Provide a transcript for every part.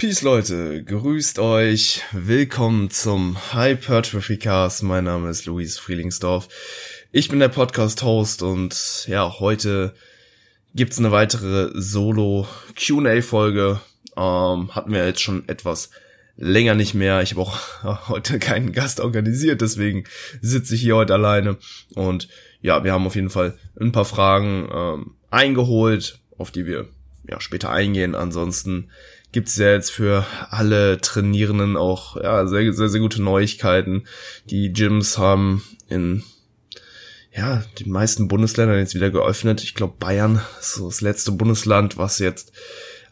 Peace Leute, grüßt euch, willkommen zum Hypertrophy Cast. Mein Name ist Luis Frielingsdorf. Ich bin der Podcast-Host und ja, heute gibt's eine weitere Solo Q&A-Folge. Ähm, hatten wir jetzt schon etwas länger nicht mehr. Ich habe auch heute keinen Gast organisiert, deswegen sitze ich hier heute alleine. Und ja, wir haben auf jeden Fall ein paar Fragen ähm, eingeholt, auf die wir ja später eingehen. Ansonsten gibt's ja jetzt für alle Trainierenden auch ja sehr, sehr, sehr gute Neuigkeiten. Die Gyms haben in ja, den meisten Bundesländern jetzt wieder geöffnet. Ich glaube, Bayern ist so das letzte Bundesland, was jetzt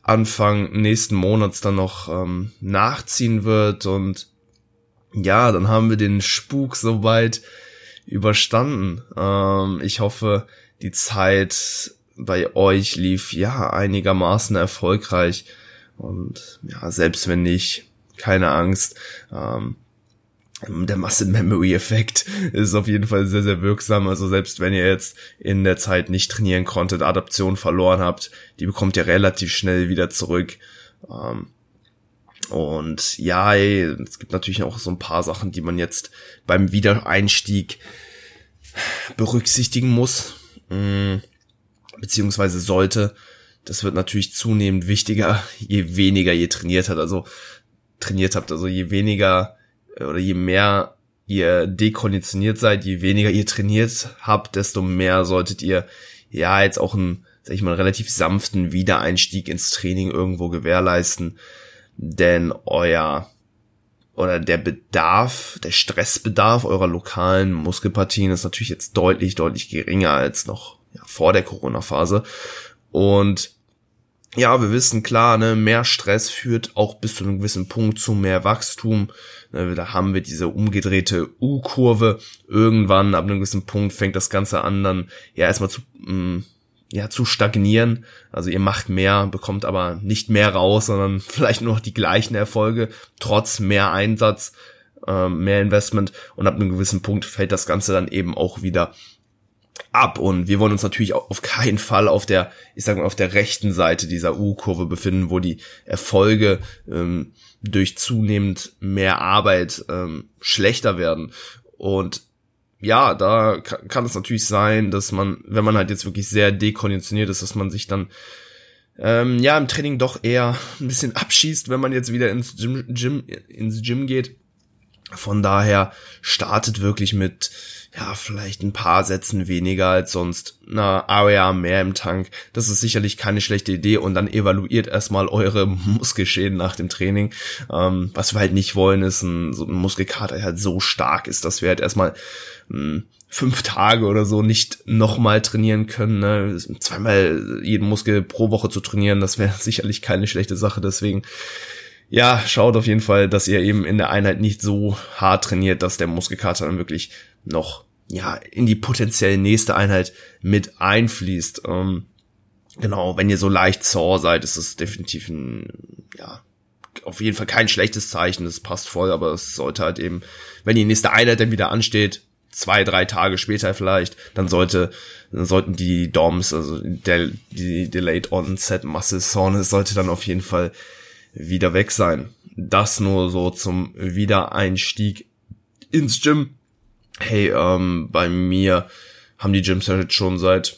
Anfang nächsten Monats dann noch ähm, nachziehen wird. Und ja, dann haben wir den Spuk soweit überstanden. Ähm, ich hoffe, die Zeit bei euch lief ja einigermaßen erfolgreich. Und ja, selbst wenn nicht, keine Angst. Ähm, der Muscle Memory Effekt ist auf jeden Fall sehr, sehr wirksam. Also selbst wenn ihr jetzt in der Zeit nicht trainieren konntet, Adaption verloren habt, die bekommt ihr relativ schnell wieder zurück. Ähm, und ja, es gibt natürlich auch so ein paar Sachen, die man jetzt beim Wiedereinstieg berücksichtigen muss, mm, beziehungsweise sollte. Das wird natürlich zunehmend wichtiger, je weniger ihr trainiert habt. Also trainiert habt, also je weniger oder je mehr ihr dekonditioniert seid, je weniger ihr trainiert habt, desto mehr solltet ihr ja jetzt auch einen, sag ich mal, relativ sanften Wiedereinstieg ins Training irgendwo gewährleisten. Denn euer oder der Bedarf, der Stressbedarf eurer lokalen Muskelpartien ist natürlich jetzt deutlich, deutlich geringer als noch ja, vor der Corona-Phase. Und ja, wir wissen klar, ne, mehr Stress führt auch bis zu einem gewissen Punkt zu mehr Wachstum. Ne, da haben wir diese umgedrehte U-Kurve. Irgendwann, ab einem gewissen Punkt, fängt das Ganze an, dann ja erstmal zu, mh, mm, ja, zu stagnieren. Also ihr macht mehr, bekommt aber nicht mehr raus, sondern vielleicht nur noch die gleichen Erfolge, trotz mehr Einsatz, äh, mehr Investment. Und ab einem gewissen Punkt fällt das Ganze dann eben auch wieder ab und wir wollen uns natürlich auf keinen Fall auf der, ich sag mal, auf der rechten Seite dieser U-Kurve befinden, wo die Erfolge ähm, durch zunehmend mehr Arbeit ähm, schlechter werden. Und ja, da kann, kann es natürlich sein, dass man, wenn man halt jetzt wirklich sehr dekonditioniert ist, dass man sich dann ähm, ja im Training doch eher ein bisschen abschießt, wenn man jetzt wieder ins Gym, Gym ins Gym geht. Von daher startet wirklich mit ja, vielleicht ein paar Sätzen weniger als sonst, na, Area mehr im Tank. Das ist sicherlich keine schlechte Idee und dann evaluiert erstmal eure Muskelschäden nach dem Training. Ähm, was wir halt nicht wollen, ist ein, so ein Muskelkater, der halt so stark ist, dass wir halt erstmal mh, hm, fünf Tage oder so nicht nochmal trainieren können. Ne? Zweimal jeden Muskel pro Woche zu trainieren, das wäre sicherlich keine schlechte Sache. Deswegen ja, schaut auf jeden Fall, dass ihr eben in der Einheit nicht so hart trainiert, dass der Muskelkater dann wirklich noch ja in die potenziell nächste Einheit mit einfließt. Ähm, genau, wenn ihr so leicht sore seid, ist es definitiv ein ja auf jeden Fall kein schlechtes Zeichen. Das passt voll, aber es sollte halt eben, wenn die nächste Einheit dann wieder ansteht, zwei, drei Tage später vielleicht, dann sollte, dann sollten die DOMs, also der, die Delayed Onset Muscle Soreness sollte dann auf jeden Fall wieder weg sein. Das nur so zum Wiedereinstieg ins Gym. Hey, ähm, bei mir haben die Gyms jetzt schon seit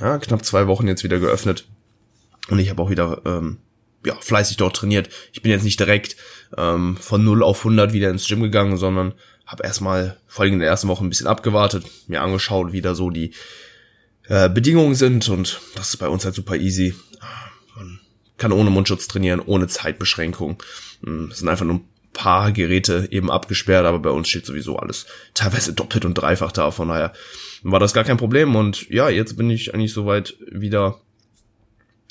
ja, knapp zwei Wochen jetzt wieder geöffnet. Und ich habe auch wieder ähm, ja, fleißig dort trainiert. Ich bin jetzt nicht direkt ähm, von 0 auf 100 wieder ins Gym gegangen, sondern habe erstmal vor allem in der ersten Woche ein bisschen abgewartet, mir angeschaut, wie da so die äh, Bedingungen sind und das ist bei uns halt super easy kann ohne Mundschutz trainieren, ohne Zeitbeschränkung. Hm, es sind einfach nur ein paar Geräte eben abgesperrt, aber bei uns steht sowieso alles teilweise doppelt und dreifach da. Von daher war das gar kein Problem. Und ja, jetzt bin ich eigentlich soweit wieder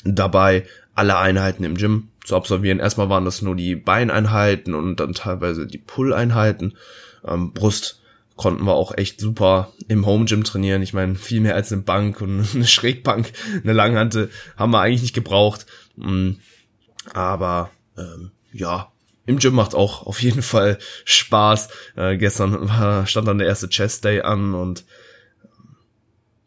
dabei, alle Einheiten im Gym zu absolvieren. Erstmal waren das nur die Beineinheiten und dann teilweise die Pull-Einheiten. Ähm, Brust konnten wir auch echt super im Home Gym trainieren. Ich meine, viel mehr als eine Bank und eine Schrägbank, eine Langhante haben wir eigentlich nicht gebraucht. Mm, aber ähm, ja, im Gym macht auch auf jeden Fall Spaß. Äh, gestern war, stand dann der erste Chest Day an und ähm,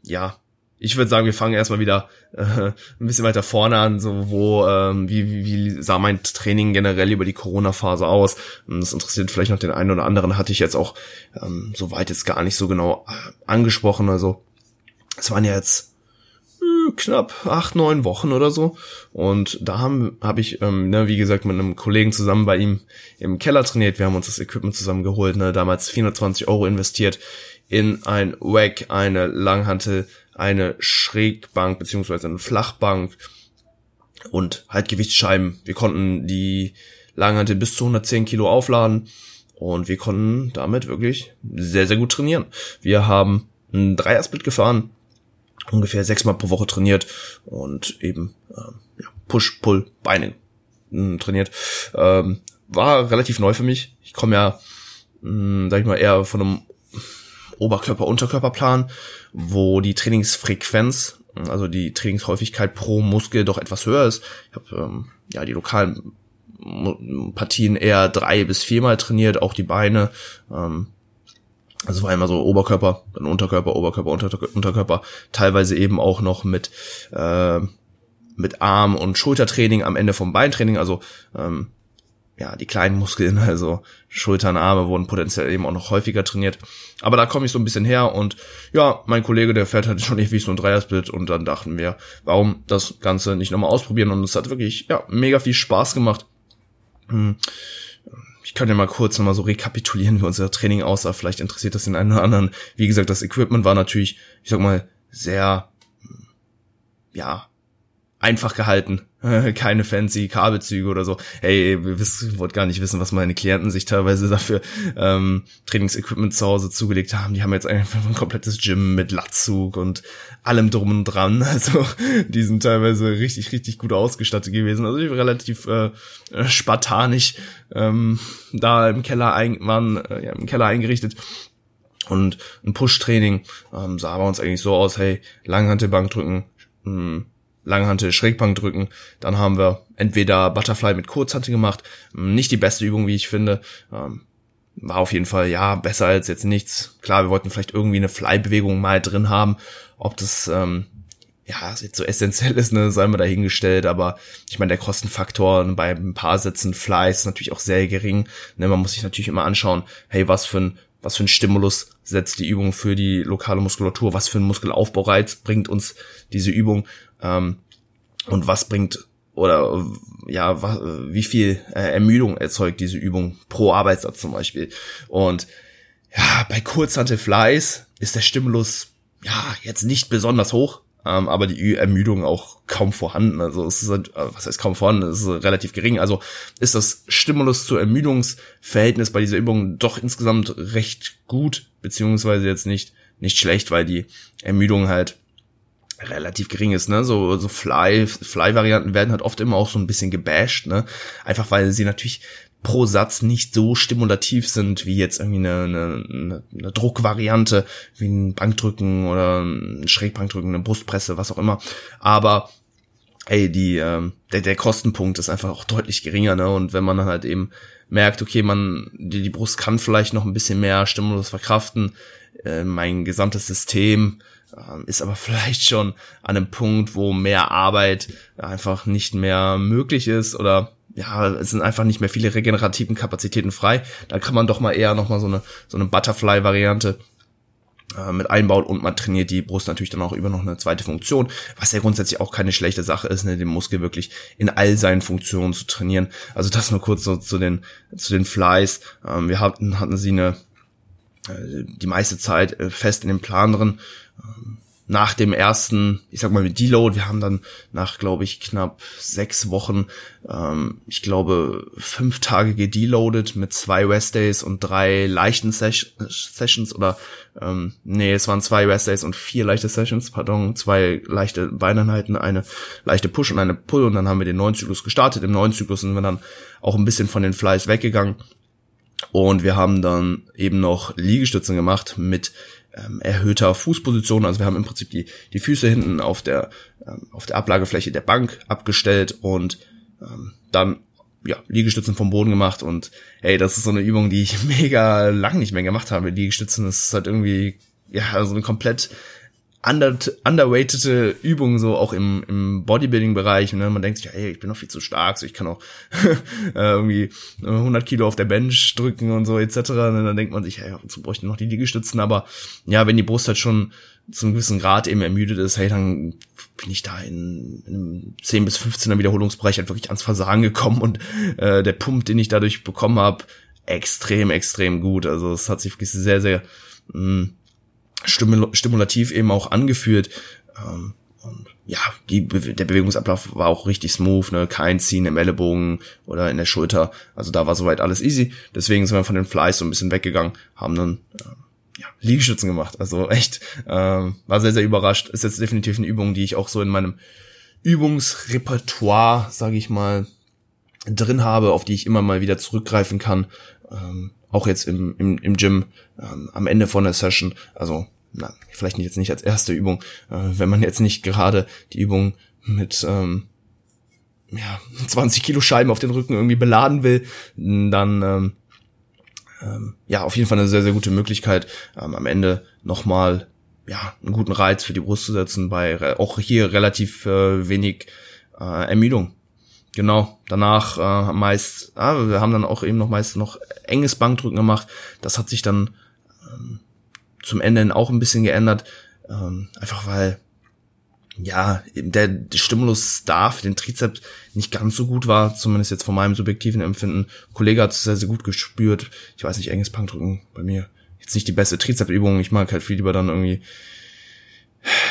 ja, ich würde sagen, wir fangen erstmal wieder äh, ein bisschen weiter vorne an, so wo, ähm, wie, wie, sah mein Training generell über die Corona-Phase aus? Das interessiert vielleicht noch den einen oder anderen, hatte ich jetzt auch ähm, soweit jetzt gar nicht so genau äh, angesprochen. Also es waren ja jetzt äh, knapp acht, neun Wochen oder so. Und da habe ich, ähm, ne, wie gesagt, mit einem Kollegen zusammen bei ihm im Keller trainiert. Wir haben uns das Equipment zusammen geholt, ne, damals 420 Euro investiert in ein Wack, eine Langhantel, eine Schrägbank beziehungsweise eine Flachbank und halt Gewichtsscheiben. Wir konnten die Langhantel bis zu 110 Kilo aufladen und wir konnten damit wirklich sehr, sehr gut trainieren. Wir haben ein Dreiersplit gefahren, ungefähr sechsmal pro Woche trainiert und eben ähm, ja, Push, Pull, Beine mh, trainiert. Ähm, war relativ neu für mich. Ich komme ja, mh, sag ich mal, eher von einem Oberkörper-Unterkörperplan, wo die Trainingsfrequenz, also die Trainingshäufigkeit pro Muskel doch etwas höher ist. Ich habe ähm, ja die lokalen Partien eher drei bis viermal trainiert, auch die Beine. Ähm, also war immer so Oberkörper, dann Unterkörper, Oberkörper, Unterkörper, teilweise eben auch noch mit äh, mit Arm- und Schultertraining am Ende vom Beintraining, also ähm, ja, die kleinen Muskeln, also Schultern, Arme wurden potenziell eben auch noch häufiger trainiert. Aber da komme ich so ein bisschen her und ja, mein Kollege, der fährt halt schon ewig so ein Dreiersplit und dann dachten wir, warum das Ganze nicht nochmal ausprobieren und es hat wirklich, ja, mega viel Spaß gemacht. Hm. Ich kann ja mal kurz nochmal so rekapitulieren, wie unser Training aussah. Vielleicht interessiert das den einen oder anderen. Wie gesagt, das Equipment war natürlich, ich sag mal, sehr, ja, einfach gehalten. Keine fancy Kabelzüge oder so. Hey, wir wissen, wollt gar nicht wissen, was meine Klienten sich teilweise dafür ähm, Trainingsequipment zu Hause zugelegt haben. Die haben jetzt einfach ein komplettes Gym mit Latzug und allem drum und dran. Also die sind teilweise richtig, richtig gut ausgestattet gewesen. Also ich war relativ äh, spartanisch ähm, da im Keller ein, waren äh, ja, im Keller eingerichtet. Und ein Push-Training ähm, sah bei uns eigentlich so aus, hey, Langhantelbank drücken, mh, hm, Langhantel Schrägbank drücken. Dann haben wir entweder Butterfly mit Kurzhantel gemacht. Nicht die beste Übung, wie ich finde. Ähm, war auf jeden Fall, ja, besser als jetzt nichts. Klar, wir wollten vielleicht irgendwie eine Fly-Bewegung mal drin haben. Ob das, ähm, ja, jetzt so essentiell ist, ne, sei mal dahingestellt. Aber ich meine, der Kostenfaktor bei ein paar Sätzen Fly ist natürlich auch sehr gering. Ne, man muss sich natürlich immer anschauen, hey, was für ein was für ein Stimulus setzt die Übung für die lokale Muskulatur, was für ein Muskelaufbaureiz bringt uns diese Übung? Ähm, und was bringt oder ja, wie viel äh, Ermüdung erzeugt diese Übung pro Arbeitssatz zum Beispiel. Und ja, bei Kurzhantel Flies ist der Stimulus ja jetzt nicht besonders hoch, ähm, aber die Ermüdung auch kaum vorhanden. Also es ist halt, äh, was heißt kaum vorhanden, es ist relativ gering. Also ist das Stimulus zu Ermüdungsverhältnis bei dieser Übung doch insgesamt recht gut, beziehungsweise jetzt nicht nicht schlecht, weil die Ermüdung halt relativ gering ist, ne? So, so Fly, Fly-Varianten werden halt oft immer auch so ein bisschen gebasht, ne? Einfach weil sie natürlich pro Satz nicht so stimulativ sind wie jetzt irgendwie eine, eine, eine Druckvariante, wie ein Bankdrücken oder ein Schrägbankdrücken, eine Brustpresse, was auch immer. Aber ey, die, ähm, der, der Kostenpunkt ist einfach auch deutlich geringer, ne? Und wenn man dann halt eben merkt, okay, man, die, die Brust kann vielleicht noch ein bisschen mehr Stimulus verkraften, äh, mein gesamtes System ähm, ist aber vielleicht schon an einem Punkt, wo mehr Arbeit einfach nicht mehr möglich ist oder ja, es sind einfach nicht mehr viele regenerativen Kapazitäten frei. Da kann man doch mal eher noch mal so eine so eine Butterfly-Variante äh, mit einbauen und man trainiert die Brust natürlich dann auch über noch eine zweite Funktion, was ja grundsätzlich auch keine schlechte Sache ist, ne, den Muskel wirklich in all seinen Funktionen zu trainieren. Also das nur kurz so zu den zu den Flies. Ähm, wir hatten hatten sie eine äh, die meiste Zeit äh, fest in dem Plan drin. Ähm, nach dem ersten, ich sag mal mit Deload, wir haben dann nach, glaube ich, knapp sechs Wochen, ähm, ich glaube, fünf Tage gedeloadet mit zwei Rest Days und drei leichten Ses Sessions oder ähm, nee, es waren zwei Rest Days und vier leichte Sessions, pardon, zwei leichte Beineinheiten, eine leichte Push und eine Pull. Und dann haben wir den neuen Zyklus gestartet. Im neuen Zyklus sind wir dann auch ein bisschen von den Flies weggegangen und wir haben dann eben noch Liegestützen gemacht mit ähm, erhöhter Fußposition. Also wir haben im Prinzip die, die Füße hinten auf der, ähm, auf der Ablagefläche der Bank abgestellt und ähm, dann ja, Liegestützen vom Boden gemacht und ey, das ist so eine Übung, die ich mega lang nicht mehr gemacht habe. Liegestützen ist halt irgendwie, ja, so eine komplett under, underweightete Übungen so auch im, im Bodybuilding-Bereich. Ne? Man denkt sich, ey, ich bin noch viel zu stark, so ich kann auch äh, irgendwie 100 Kilo auf der Bench drücken und so etc. Und dann denkt man sich, hey, wozu bräuchte ich noch die Liegestützen? Aber ja, wenn die Brust halt schon zum gewissen Grad eben ermüdet ist, hey, dann bin ich da in, in einem 10 bis 15er Wiederholungsbereich halt wirklich ans Versagen gekommen und äh, der Pump, den ich dadurch bekommen habe, extrem, extrem gut. Also es hat sich wirklich sehr, sehr mh, stimulativ eben auch angeführt. Ähm, und ja, die, der Bewegungsablauf war auch richtig smooth, ne? kein Ziehen im Ellenbogen oder in der Schulter. Also da war soweit alles easy. Deswegen sind wir von den Flies so ein bisschen weggegangen, haben dann äh, ja, Liegestützen gemacht. Also echt, ähm, war sehr, sehr überrascht. Ist jetzt definitiv eine Übung, die ich auch so in meinem Übungsrepertoire, sage ich mal, drin habe, auf die ich immer mal wieder zurückgreifen kann. Ähm, auch jetzt im, im, im Gym ähm, am Ende von der Session. Also na, vielleicht nicht jetzt nicht als erste Übung, äh, wenn man jetzt nicht gerade die Übung mit ähm, ja, 20 Kilo Scheiben auf den Rücken irgendwie beladen will, dann ähm, ähm, ja auf jeden Fall eine sehr sehr gute Möglichkeit ähm, am Ende nochmal ja einen guten Reiz für die Brust zu setzen bei auch hier relativ äh, wenig äh, Ermüdung Genau, danach äh, meist, ah, wir haben dann auch eben noch meist noch enges Bankdrücken gemacht. Das hat sich dann ähm, zum Ende auch ein bisschen geändert. Ähm, einfach weil, ja, der, Stimulus da für den Trizeps nicht ganz so gut war, zumindest jetzt von meinem subjektiven Empfinden. Ein Kollege hat es sehr, sehr gut gespürt. Ich weiß nicht, enges Bankdrücken bei mir jetzt nicht die beste Trizepsübung. Ich mag halt viel lieber dann irgendwie,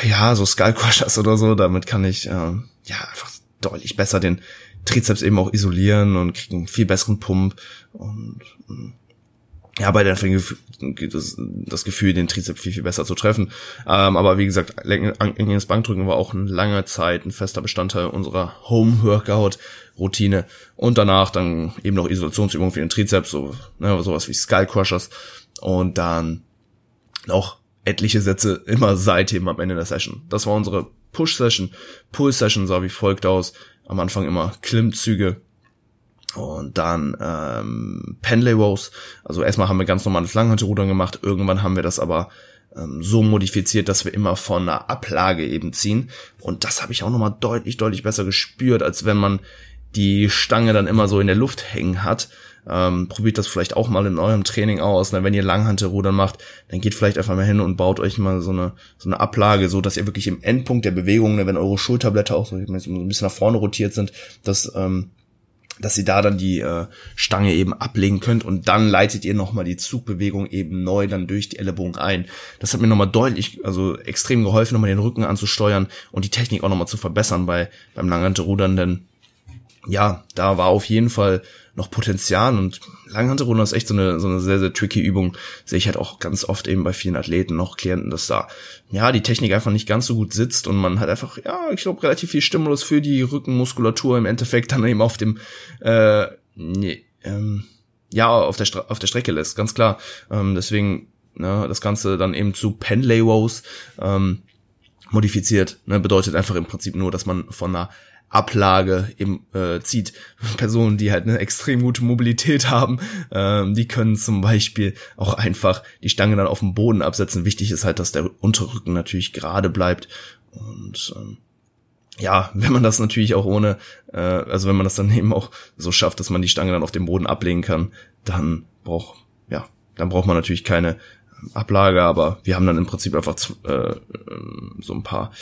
ja, so Skull Crushers oder so. Damit kann ich, ähm, ja, einfach deutlich besser den Trizeps eben auch isolieren und kriegen einen viel besseren Pump und mm, ja, bei der es das Gefühl, den Trizeps viel, viel besser zu treffen. Ähm, aber wie gesagt, enges Bankdrücken war auch eine lange Zeit ein fester Bestandteil unserer Home-Workout-Routine. Und danach dann eben noch Isolationsübungen für den Trizeps, so, ne, sowas wie Skull Crushers. Und dann noch etliche Sätze immer seitdem am Ende der Session. Das war unsere Push-Session. Pull-Session sah wie folgt aus am Anfang immer Klimmzüge und dann ähm, Penlay Rows. Also erstmal haben wir ganz normales Langhantelrudern gemacht. Irgendwann haben wir das aber ähm, so modifiziert, dass wir immer von einer Ablage eben ziehen. Und das habe ich auch nochmal deutlich, deutlich besser gespürt, als wenn man die Stange dann immer so in der Luft hängen hat. Ähm, probiert das vielleicht auch mal in eurem Training aus. Na, wenn ihr Langhantelrudern macht, dann geht vielleicht einfach mal hin und baut euch mal so eine, so eine Ablage, so dass ihr wirklich im Endpunkt der Bewegung, ne, wenn eure Schulterblätter auch so ein bisschen nach vorne rotiert sind, dass, ähm, dass ihr da dann die äh, Stange eben ablegen könnt und dann leitet ihr nochmal die Zugbewegung eben neu dann durch die Ellenbogen ein. Das hat mir nochmal deutlich, also extrem geholfen, nochmal den Rücken anzusteuern und die Technik auch nochmal zu verbessern bei beim Langhantelrudern, denn ja, da war auf jeden Fall noch Potenzial und Langhantelrudern ist echt so eine, so eine sehr, sehr tricky Übung. Sehe ich halt auch ganz oft eben bei vielen Athleten, noch Klienten, dass da, ja, die Technik einfach nicht ganz so gut sitzt und man halt einfach, ja, ich glaube, relativ viel Stimulus für die Rückenmuskulatur im Endeffekt dann eben auf dem, äh, nee, ähm, ja, auf der, auf der Strecke lässt, ganz klar. Ähm, deswegen, ne, das Ganze dann eben zu Penlay Rows, ähm, modifiziert, ne, bedeutet einfach im Prinzip nur, dass man von einer Ablage eben äh, zieht. Personen, die halt eine extrem gute Mobilität haben, ähm, die können zum Beispiel auch einfach die Stange dann auf dem Boden absetzen. Wichtig ist halt, dass der Unterrücken natürlich gerade bleibt und ähm, ja, wenn man das natürlich auch ohne, äh, also wenn man das dann eben auch so schafft, dass man die Stange dann auf dem Boden ablegen kann, dann braucht, ja, dann braucht man natürlich keine Ablage, aber wir haben dann im Prinzip einfach äh, so ein paar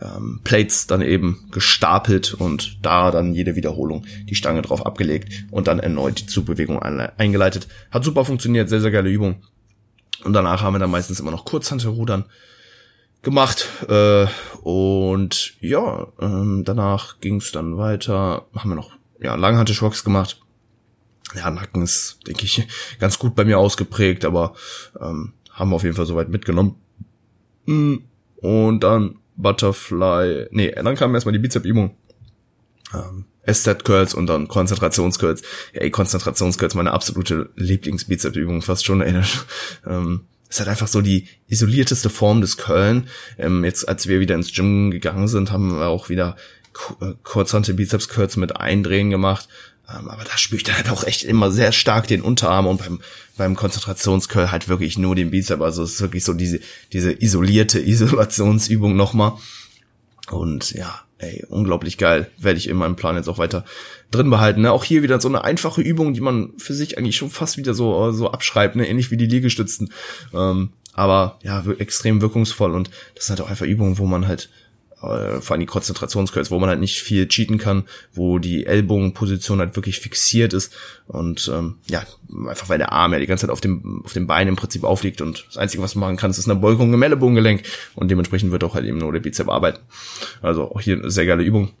ähm, Plates dann eben gestapelt und da dann jede Wiederholung die Stange drauf abgelegt und dann erneut die Zugbewegung eingeleitet. Hat super funktioniert, sehr, sehr geile Übung. Und danach haben wir dann meistens immer noch Kurzhantelrudern gemacht äh, und ja, ähm, danach ging es dann weiter, haben wir noch ja, Langhantelschwocks gemacht. Ja, Nacken ist, denke ich, ganz gut bei mir ausgeprägt, aber ähm, haben wir auf jeden Fall soweit mitgenommen. Hm, und dann Butterfly, nee, dann kam erstmal die Bizep-Übung. Ähm, S-Set-Curls und dann Konzentrationscurls. Ja, ey, Konzentrationscurls, meine absolute Lieblings-Bizep-Übung fast schon, ey. Ähm, ist halt einfach so die isolierteste Form des Curlen. Ähm, jetzt, als wir wieder ins Gym gegangen sind, haben wir auch wieder äh, kurzhante Bizeps-Curls mit Eindrehen gemacht. Ähm, aber da spüre ich dann halt auch echt immer sehr stark den Unterarm und beim, beim Konzentrationscurl halt wirklich nur den Bizep. Also es ist wirklich so diese, diese isolierte Isolationsübung nochmal. Und ja, ey, unglaublich geil. Werde ich in meinem Plan jetzt auch weiter drin behalten. Ne? Auch hier wieder so eine einfache Übung, die man für sich eigentlich schon fast wieder so, so abschreibt, ne? ähnlich wie die Liegestützen. Ähm, aber ja, extrem wirkungsvoll und das sind halt auch einfach Übungen, wo man halt äh, vor allem die Konzentrationscurls, wo man halt nicht viel cheaten kann, wo die Ellbogenposition halt wirklich fixiert ist und ähm, ja, einfach weil der Arm ja die ganze Zeit auf dem auf dem Bein im Prinzip aufliegt und das Einzige, was du machen kannst, ist eine Beugung im Ellenbogengelenk und dementsprechend wird auch halt eben nur der Bizep arbeiten. Also auch hier eine sehr geile Übung.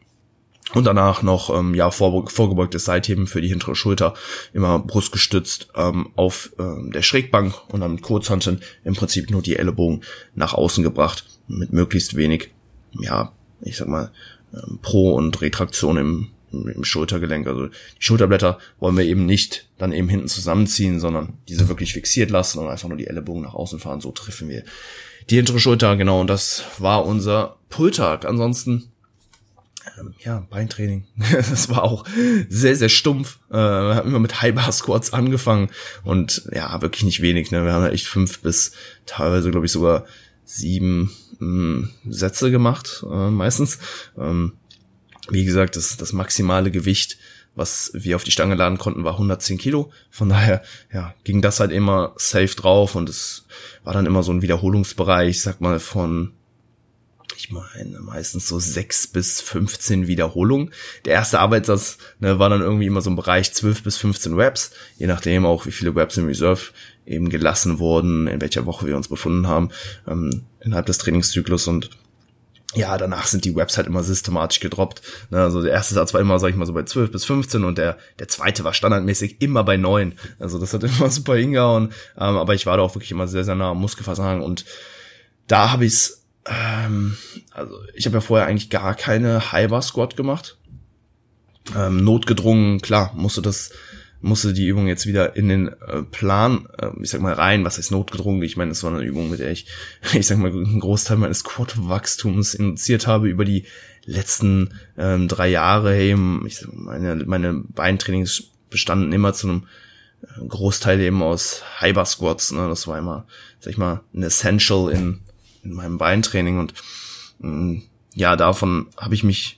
Und danach noch ähm, ja vor, vorgebeugtes Seitheben für die hintere Schulter, immer brustgestützt ähm, auf ähm, der Schrägbank und dann mit Kurzhanteln im Prinzip nur die Ellenbogen nach außen gebracht mit möglichst wenig ja, ich sag mal, ähm, Pro- und Retraktion im, im Schultergelenk. Also die Schulterblätter wollen wir eben nicht dann eben hinten zusammenziehen, sondern diese wirklich fixiert lassen und einfach nur die Ellenbogen nach außen fahren. So treffen wir die hintere Schulter, genau. Und das war unser Pulltag. Ansonsten, ähm, ja, Beintraining. das war auch sehr, sehr stumpf. Äh, wir haben immer mit High Bar Squats angefangen und ja, wirklich nicht wenig. Ne? Wir haben ja echt fünf bis teilweise, glaube ich, sogar sieben mh, hm, Sätze gemacht, äh, meistens. Ähm, wie gesagt, das, das maximale Gewicht, was wir auf die Stange laden konnten, war 110 Kilo. Von daher, ja, ging das halt immer safe drauf und es war dann immer so ein Wiederholungsbereich, sag mal, von ich meine, meistens so sechs bis 15 Wiederholungen. Der erste Arbeitssatz ne, war dann irgendwie immer so im Bereich 12 bis 15 Reps, je nachdem auch, wie viele Reps im Reserve eben gelassen wurden, in welcher Woche wir uns befunden haben, ähm, innerhalb des Trainingszyklus und ja, danach sind die Webs halt immer systematisch gedroppt. Ne, also der erste Satz war immer, sag ich mal, so bei 12 bis 15 und der, der zweite war standardmäßig immer bei 9. Also das hat immer super hingehauen. Ähm, aber ich war da auch wirklich immer sehr, sehr nah am Muskelversagen und da habe ich's, ähm, also ich habe ja vorher eigentlich gar keine High Squat gemacht. Ähm, notgedrungen, klar, musste das musste die Übung jetzt wieder in den äh, Plan, äh, ich sag mal rein, was heißt notgedrungen? Ich meine, es war eine Übung, mit der ich, ich sag mal, einen Großteil meines Quad-Wachstums initiiert habe über die letzten ähm, drei Jahre. Hey, ich, meine, meine Beintrainings bestanden immer zu einem äh, Großteil eben aus Hyper Squats. Ne? Das war immer, sag ich mal, ein Essential in, in meinem Beintraining und mh, mm, ja, davon habe ich mich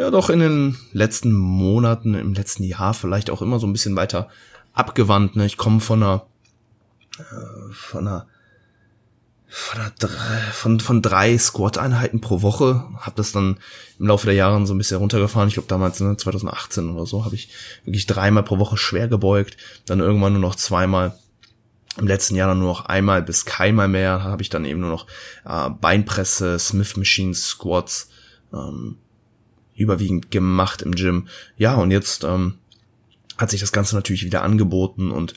ja doch in den letzten Monaten, im letzten Jahr vielleicht auch immer so ein bisschen weiter abgewandt. Ne? Ich komme von einer, äh, von einer von, einer, von, von drei Squat-Einheiten pro Woche, habe das dann im Laufe der Jahre so ein bisschen runtergefahren. Ich glaube damals, ne, 2018 oder so, habe ich wirklich dreimal pro Woche schwer gebeugt, dann irgendwann nur noch zweimal. Im letzten Jahr dann nur noch einmal bis keinmal mehr, habe ich dann eben nur noch äh, Beinpresse, Smith Machine Squats, ähm, überwiegend gemacht im Gym. Ja, und jetzt ähm, hat sich das Ganze natürlich wieder angeboten und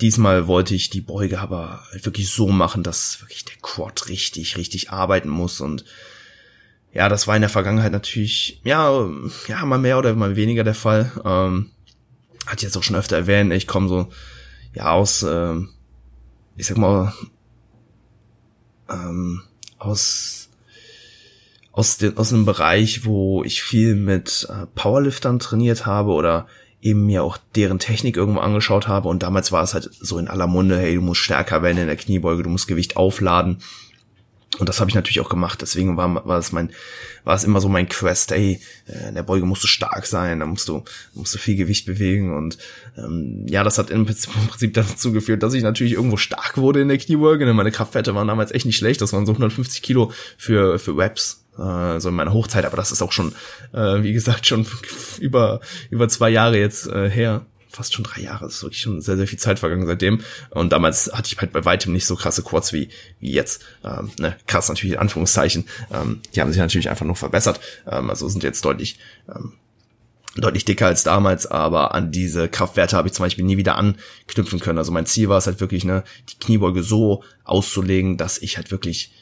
diesmal wollte ich die Beuge aber halt wirklich so machen, dass wirklich der Quad richtig, richtig arbeiten muss und ja, das war in der Vergangenheit natürlich, ja, ja, mal mehr oder mal weniger der Fall. Ähm, hat jetzt auch schon öfter erwähnt, ich komme so, ja, aus, ähm, ich sag mal, ähm, aus aus, den, aus einem Bereich, wo ich viel mit äh, Powerliftern trainiert habe oder eben mir auch deren Technik irgendwo angeschaut habe und damals war es halt so in aller Munde, hey, du musst stärker werden in der Kniebeuge, du musst Gewicht aufladen. Und das habe ich natürlich auch gemacht. Deswegen war, war es mein, war es immer so mein Quest, hey, äh, in der Beuge musst du stark sein, da musst du, musst du viel Gewicht bewegen. Und ähm, ja, das hat im Prinzip, dazu geführt, dass ich natürlich irgendwo stark wurde in der Kniebeuge. Meine Kraftwerte waren damals echt nicht schlecht. Das waren so 150 Kilo für, für Reps äh, so in meiner Hochzeit, aber das ist auch schon, äh, wie gesagt, schon über, über zwei Jahre jetzt äh, her. Fast schon drei Jahre, das ist wirklich schon sehr, sehr viel Zeit vergangen seitdem. Und damals hatte ich halt bei weitem nicht so krasse Quads wie, wie jetzt. Ähm, ne, krass natürlich in Anführungszeichen. Ähm, die haben sich natürlich einfach nur verbessert. Ähm, also sind jetzt deutlich ähm, deutlich dicker als damals, aber an diese Kraftwerte habe ich zum Beispiel nie wieder anknüpfen können. Also mein Ziel war es halt wirklich, ne, die Kniebeuge so auszulegen, dass ich halt wirklich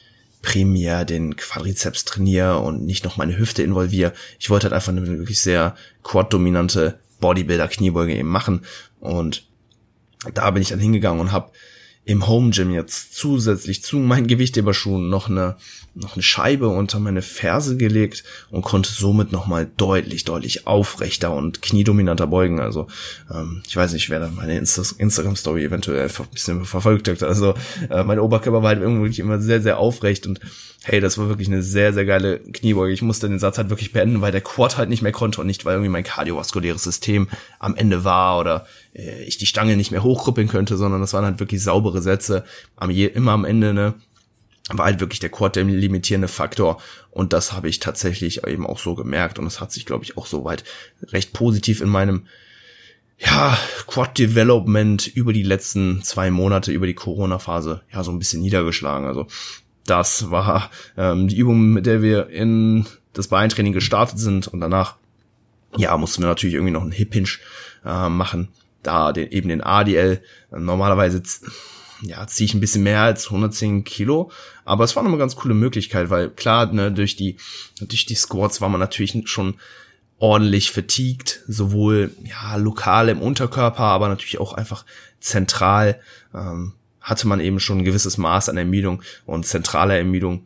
primär den Quadrizeps trainiere und nicht noch meine Hüfte involviere. Ich wollte halt einfach eine wirklich sehr quad-dominante Bodybuilder-Kniebeuge eben machen und da bin ich dann hingegangen und habe im Home Gym jetzt zusätzlich zu meinen Gewichtheberschuhen noch eine noch eine Scheibe unter meine Ferse gelegt und konnte somit nochmal deutlich, deutlich aufrechter und kniedominanter beugen. Also ähm, ich weiß nicht, wer da meine Insta Instagram-Story eventuell ein bisschen verfolgt hat. Also äh, mein Oberkörper war halt irgendwie immer sehr, sehr aufrecht und hey, das war wirklich eine sehr, sehr geile Kniebeuge. Ich musste den Satz halt wirklich beenden, weil der Quad halt nicht mehr konnte und nicht, weil irgendwie mein kardiovaskuläres System am Ende war oder äh, ich die Stange nicht mehr hochkrüppeln könnte, sondern das waren halt wirklich saubere Sätze. Am je, immer am Ende, ne? war halt wirklich der Quad der limitierende Faktor und das habe ich tatsächlich eben auch so gemerkt und es hat sich, glaube ich, auch soweit recht positiv in meinem ja, Quad Development über die letzten zwei Monate, über die Corona-Phase, ja, so ein bisschen niedergeschlagen. Also das war ähm, die Übung, mit der wir in das Beintraining gestartet sind und danach, ja, mussten wir natürlich irgendwie noch einen Hip Hinge äh, machen, da den, eben den ADL. Normalerweise ja, ziehe ich ein bisschen mehr als 110 Kilo, aber es war nochmal ganz coole Möglichkeit, weil klar, ne, durch die, durch die Squats war man natürlich schon ordentlich vertiegt, sowohl ja lokal im Unterkörper, aber natürlich auch einfach zentral. Ähm, hatte man eben schon ein gewisses Maß an Ermüdung und zentraler Ermüdung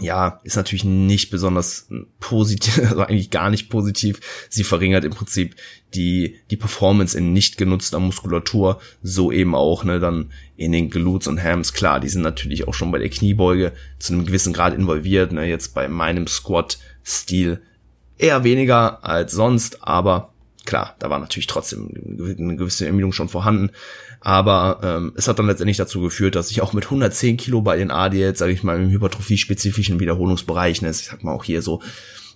ja, ist natürlich nicht besonders positiv, also eigentlich gar nicht positiv. Sie verringert im Prinzip die, die Performance in nicht genutzter Muskulatur, so eben auch, ne, dann in den Glutes und Hams. Klar, die sind natürlich auch schon bei der Kniebeuge zu einem gewissen Grad involviert, ne, jetzt bei meinem Squat-Stil eher weniger als sonst, aber klar, da war natürlich trotzdem eine gewisse Ermüdung schon vorhanden. Aber ähm, es hat dann letztendlich dazu geführt, dass ich auch mit 110 Kilo bei den ADLs, sage ich mal, im hypertrophie-spezifischen Wiederholungsbereich, ne, ich sag mal auch hier so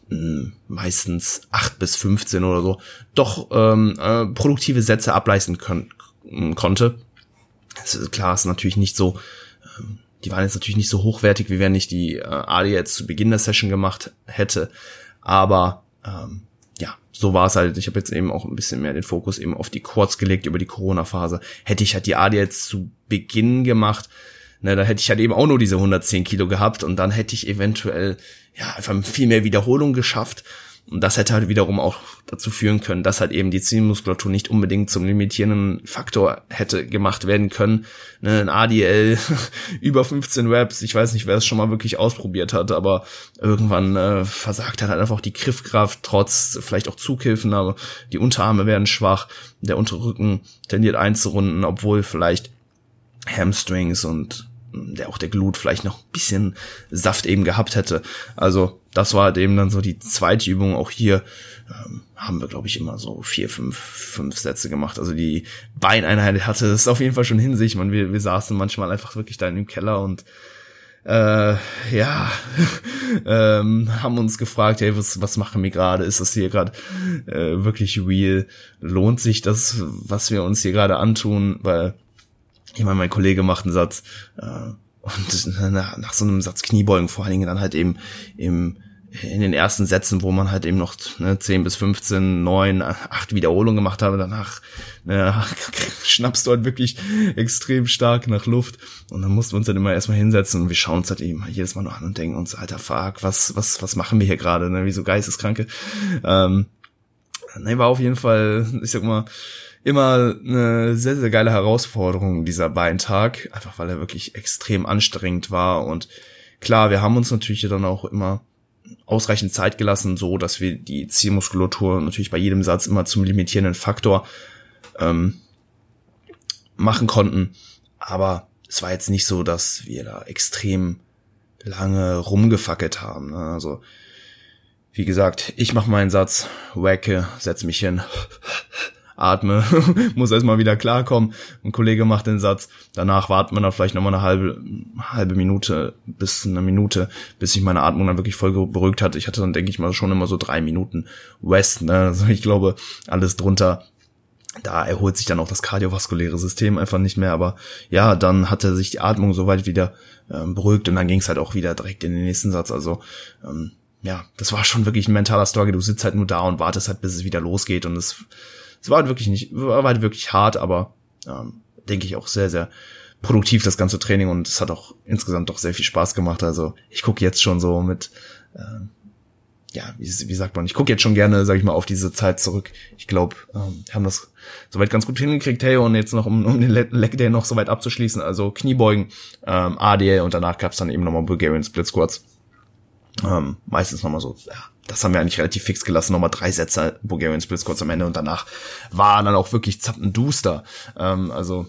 mh, hm, meistens 8 bis 15 oder so, doch ähm, äh, produktive Sätze ableisten können, konnte. Das ist, klar, ist natürlich nicht so, ähm, die waren jetzt natürlich nicht so hochwertig, wie wenn ich die äh, ADLs zu Beginn der Session gemacht hätte. Aber ähm, so war es halt. Ich habe jetzt eben auch ein bisschen mehr den Fokus eben auf die Quads gelegt über die Corona-Phase. Hätte ich halt die AD jetzt zu Beginn gemacht, ne, da hätte ich halt eben auch nur diese 110 Kilo gehabt und dann hätte ich eventuell ja einfach viel mehr Wiederholung geschafft und das hätte halt wiederum auch dazu führen können, dass halt eben die Zielmuskulatur nicht unbedingt zum limitierenden Faktor hätte gemacht werden können. Ne, ein ADL über 15 Reps, ich weiß nicht, wer es schon mal wirklich ausprobiert hat, aber irgendwann äh, versagt halt einfach die Griffkraft, trotz vielleicht auch Zughilfen, aber die Unterarme werden schwach, der Unterrücken tendiert einzurunden, obwohl vielleicht Hamstrings und der auch der Glut vielleicht noch ein bisschen Saft eben gehabt hätte. Also das war halt eben dann so die zweite Übung. Auch hier ähm, haben wir, glaube ich, immer so vier, fünf, fünf Sätze gemacht. Also die Beineinheit hatte es auf jeden Fall schon hin sich. Man, wir, wir saßen manchmal einfach wirklich da in dem Keller und äh, ja, ähm, haben uns gefragt, hey, was, was machen wir gerade? Ist das hier gerade äh, wirklich real? Lohnt sich das, was wir uns hier gerade antun? Weil ich meine, mein Kollege macht einen Satz äh, und nach, nach so einem Satz Kniebeugen vor allen Dingen dann halt eben im in den ersten Sätzen, wo man halt eben noch ne, 10 bis 15, 9, 8 Wiederholungen gemacht habe, danach ne, schnappst du halt wirklich extrem stark nach Luft. Und dann mussten wir uns dann immer erstmal hinsetzen und wir schauen uns halt eben jedes Mal noch an und denken uns, alter Fuck, was, was, was machen wir hier gerade, ne, wie so Geisteskranke. Ähm, ne, war auf jeden Fall, ich sag mal, immer eine sehr, sehr geile Herausforderung, dieser Beintag, einfach weil er wirklich extrem anstrengend war. Und klar, wir haben uns natürlich dann auch immer ausreichend Zeit gelassen, so dass wir die Zielmuskulatur natürlich bei jedem Satz immer zum limitierenden Faktor ähm, machen konnten. Aber es war jetzt nicht so, dass wir da extrem lange rumgefackelt haben. Ne? Also wie gesagt, ich mache meinen Satz, wacke, setz mich hin, atme, muss erstmal wieder klarkommen. Ein Kollege macht den Satz. Danach wartet man dann vielleicht nochmal eine halbe, halbe Minute bis eine Minute, bis sich meine Atmung dann wirklich voll beruhigt hat. Ich hatte dann, denke ich mal, schon immer so drei Minuten West. Ne? Also ich glaube, alles drunter da erholt sich dann auch das kardiovaskuläre System einfach nicht mehr, aber ja, dann hatte sich die Atmung soweit wieder ähm, beruhigt und dann ging es halt auch wieder direkt in den nächsten Satz. Also ähm, ja, das war schon wirklich ein mentaler Story. Du sitzt halt nur da und wartest halt, bis es wieder losgeht und es es war halt wirklich nicht, war halt wirklich hart, aber ähm, denke ich auch sehr, sehr produktiv, das ganze Training und es hat auch insgesamt doch sehr viel Spaß gemacht. Also ich gucke jetzt schon so mit, ähm, ja, wie, wie sagt man, ich gucke jetzt schon gerne, sag ich mal, auf diese Zeit zurück. Ich glaube, ähm, haben das soweit ganz gut hingekriegt. Hey, und jetzt noch, um, um den Leg Day noch soweit abzuschließen, also Kniebeugen, ähm, ADL und danach gab's dann eben nochmal Bulgarian Split Squats. Ähm, meistens nochmal so, ja, das haben wir eigentlich relativ fix gelassen, nochmal drei Sätze Bulgarian Split Squats am Ende und danach war dann auch wirklich zappenduster. Ähm, also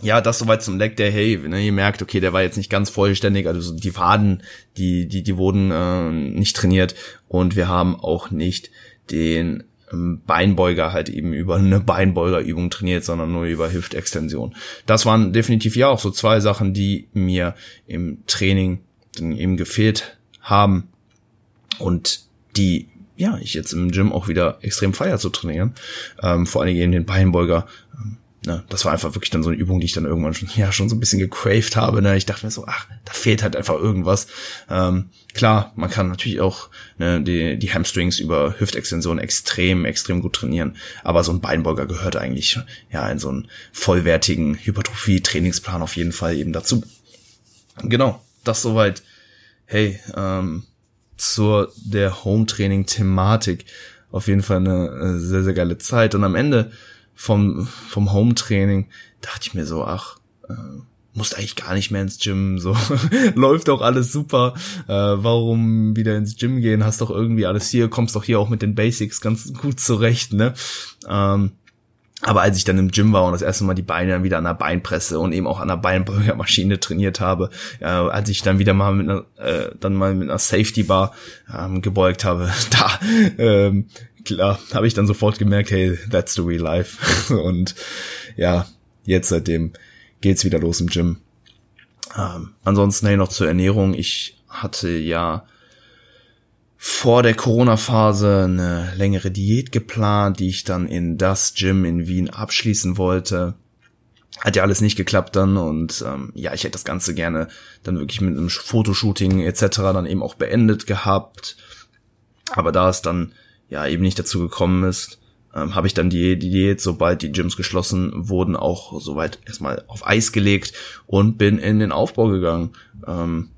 ja, das soweit zum Leg Day, hey, ne, ihr merkt, okay, der war jetzt nicht ganz vollständig, also die Waden, die, die, die wurden äh, nicht trainiert und wir haben auch nicht den ähm, Beinbeuger halt eben über eine Beinbeugerübung trainiert, sondern nur über Hüftextension. Das waren definitiv ja auch so zwei Sachen, die mir im Training eben gefehlt haben und die ja ich jetzt im Gym auch wieder extrem feier zu trainieren. Ähm, vor allen Dingen eben den Beinbeuger. Ähm, Ne, das war einfach wirklich dann so eine Übung, die ich dann irgendwann schon, ja, schon so ein bisschen gecraved habe. Ne? Ich dachte mir so, ach, da fehlt halt einfach irgendwas. Ähm, klar, man kann natürlich auch ne, die, die Hamstrings über Hüftextension extrem, extrem gut trainieren. Aber so ein Beinbeuger gehört eigentlich ja in so einen vollwertigen Hypertrophie-Trainingsplan auf jeden Fall eben dazu. Genau, das soweit. Hey, ähm, zur der Home-Training-Thematik. Auf jeden Fall eine sehr, sehr geile Zeit. Und am Ende vom, vom Home-Training dachte ich mir so, ach, äh, musst eigentlich gar nicht mehr ins Gym, so läuft doch alles super. Äh, warum wieder ins Gym gehen? Hast doch irgendwie alles hier, kommst doch hier auch mit den Basics ganz gut zurecht, ne? Ähm, aber als ich dann im Gym war und das erste Mal die Beine dann wieder an der Beinpresse und eben auch an der Beinbeugermaschine trainiert habe, äh, als ich dann wieder mal mit einer, äh, dann mal mit einer Safety Bar ähm, gebeugt habe, da ähm, klar, habe ich dann sofort gemerkt, hey, that's the real life. Und ja, jetzt seitdem geht's wieder los im Gym. Ähm, ansonsten hey, noch zur Ernährung. Ich hatte ja vor der Corona-Phase eine längere Diät geplant, die ich dann in das Gym in Wien abschließen wollte. Hat ja alles nicht geklappt dann und ähm, ja, ich hätte das Ganze gerne dann wirklich mit einem Fotoshooting etc. dann eben auch beendet gehabt. Aber da es dann ja eben nicht dazu gekommen ist, ähm, habe ich dann die, die Diät, sobald die Gyms geschlossen wurden, auch soweit erstmal auf Eis gelegt und bin in den Aufbau gegangen. Ähm,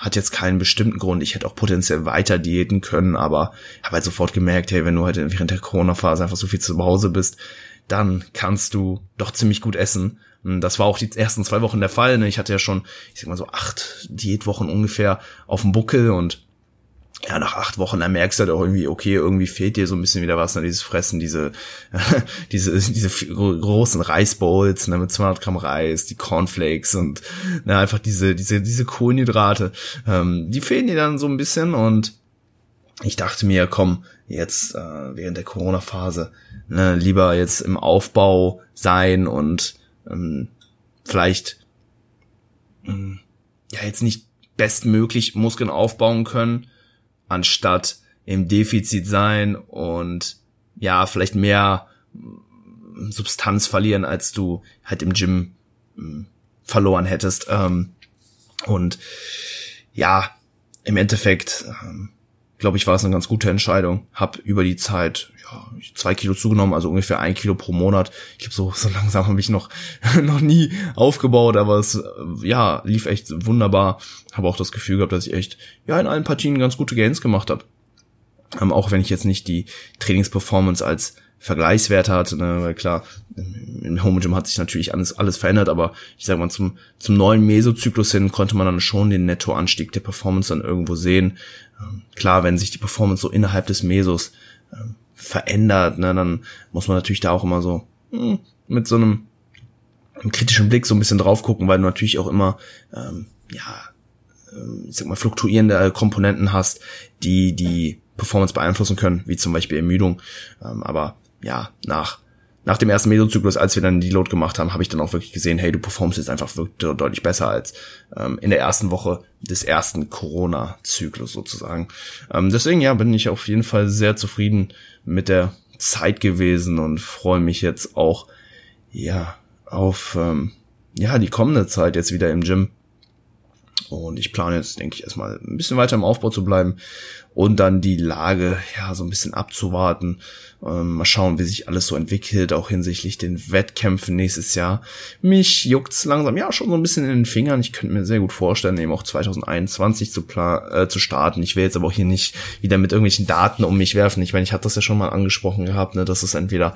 hat jetzt keinen bestimmten Grund. Ich hätte auch potenziell weiter diäten können, aber habe halt sofort gemerkt, hey, wenn du halt während der Corona-Phase einfach so viel zu Hause bist, dann kannst du doch ziemlich gut essen. Das war auch die ersten zwei Wochen der Fall. Ne? Ich hatte ja schon, ich sag mal so acht Diätwochen ungefähr auf dem Buckel und ja, nach acht Wochen, dann merkst du halt auch irgendwie, okay, irgendwie fehlt dir so ein bisschen wieder was, ne, dieses Fressen, diese, diese, diese großen Reisbowls, ne, mit 200 Gramm Reis, die Cornflakes und, ne, einfach diese, diese, diese Kohlenhydrate, ähm, die fehlen dir dann so ein bisschen und ich dachte mir, komm, jetzt, äh, während der Corona-Phase, ne, lieber jetzt im Aufbau sein und, ähm, vielleicht, ähm, ja, jetzt nicht bestmöglich Muskeln aufbauen können, anstatt im Defizit sein und ja, vielleicht mehr Substanz verlieren, als du halt im Gym hm, verloren hättest. Ähm, und ja, im Endeffekt, ähm, glaube ich, war es eine ganz gute Entscheidung. Hab über die Zeit ja, zwei Kilo zugenommen, also ungefähr ein Kilo pro Monat. Ich glaube, so, so langsam habe ich noch, noch nie aufgebaut, aber es ja, lief echt wunderbar. Habe auch das Gefühl gehabt, dass ich echt ja in allen Partien ganz gute Gains gemacht habe. Ähm, auch wenn ich jetzt nicht die Trainingsperformance als Vergleichswert hatte, ne, weil klar, im Home Gym hat sich natürlich alles, alles verändert, aber ich sag mal, zum, zum neuen Mesozyklus hin konnte man dann schon den Nettoanstieg der Performance dann irgendwo sehen. Ähm, klar, wenn sich die Performance so innerhalb des Mesos ähm, verändert, ne, dann muss man natürlich da auch immer so hm, mit so einem, einem kritischen Blick so ein bisschen drauf gucken, weil du natürlich auch immer, ähm, ja, ähm, ich sag mal, fluktuierende Komponenten hast, die die Performance beeinflussen können, wie zum Beispiel Ermüdung. Ähm, aber ja, nach nach dem ersten Mesozyklus, als wir dann die Load gemacht haben, habe ich dann auch wirklich gesehen, hey, du performst jetzt einfach wirklich deutlich besser als ähm, in der ersten Woche des ersten Corona-Zyklus sozusagen. Ähm, deswegen ja, bin ich auf jeden Fall sehr zufrieden mit der Zeit gewesen und freue mich jetzt auch ja auf ähm, ja die kommende Zeit jetzt wieder im Gym Und ich plane jetzt, denke ich, erstmal ein bisschen weiter im Aufbau zu bleiben und dann die Lage ja so ein bisschen abzuwarten. Ähm, mal schauen, wie sich alles so entwickelt, auch hinsichtlich den Wettkämpfen nächstes Jahr. Mich juckt's langsam ja schon so ein bisschen in den Fingern. Ich könnte mir sehr gut vorstellen, eben auch 2021 zu, äh, zu starten. Ich will jetzt aber auch hier nicht wieder mit irgendwelchen Daten um mich werfen. Ich meine, ich hatte das ja schon mal angesprochen gehabt, ne, dass es entweder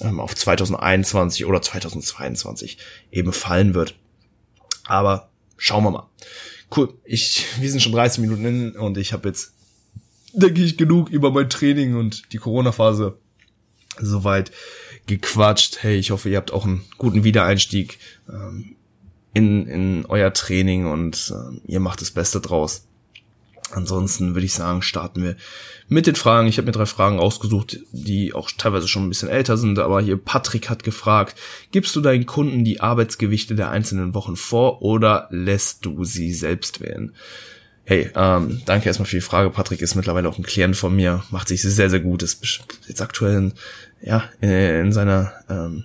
ähm, auf 2021 oder 2022 eben fallen wird. Aber schauen wir mal. Cool. Ich, wir sind schon 30 Minuten in und ich habe jetzt, denke ich, genug über mein Training und die Corona-Phase soweit gequatscht. Hey, ich hoffe, ihr habt auch einen guten Wiedereinstieg ähm, in, in euer Training und äh, ihr macht das Beste draus. Ansonsten würde ich sagen, starten wir mit den Fragen. Ich habe mir drei Fragen ausgesucht, die auch teilweise schon ein bisschen älter sind, aber hier Patrick hat gefragt, gibst du deinen Kunden die Arbeitsgewichte der einzelnen Wochen vor oder lässt du sie selbst wählen? Hey, ähm, danke erstmal für die Frage. Patrick ist mittlerweile auch ein Klient von mir, macht sich sehr, sehr gut, ist jetzt aktuell in, ja, in, in seiner, ähm,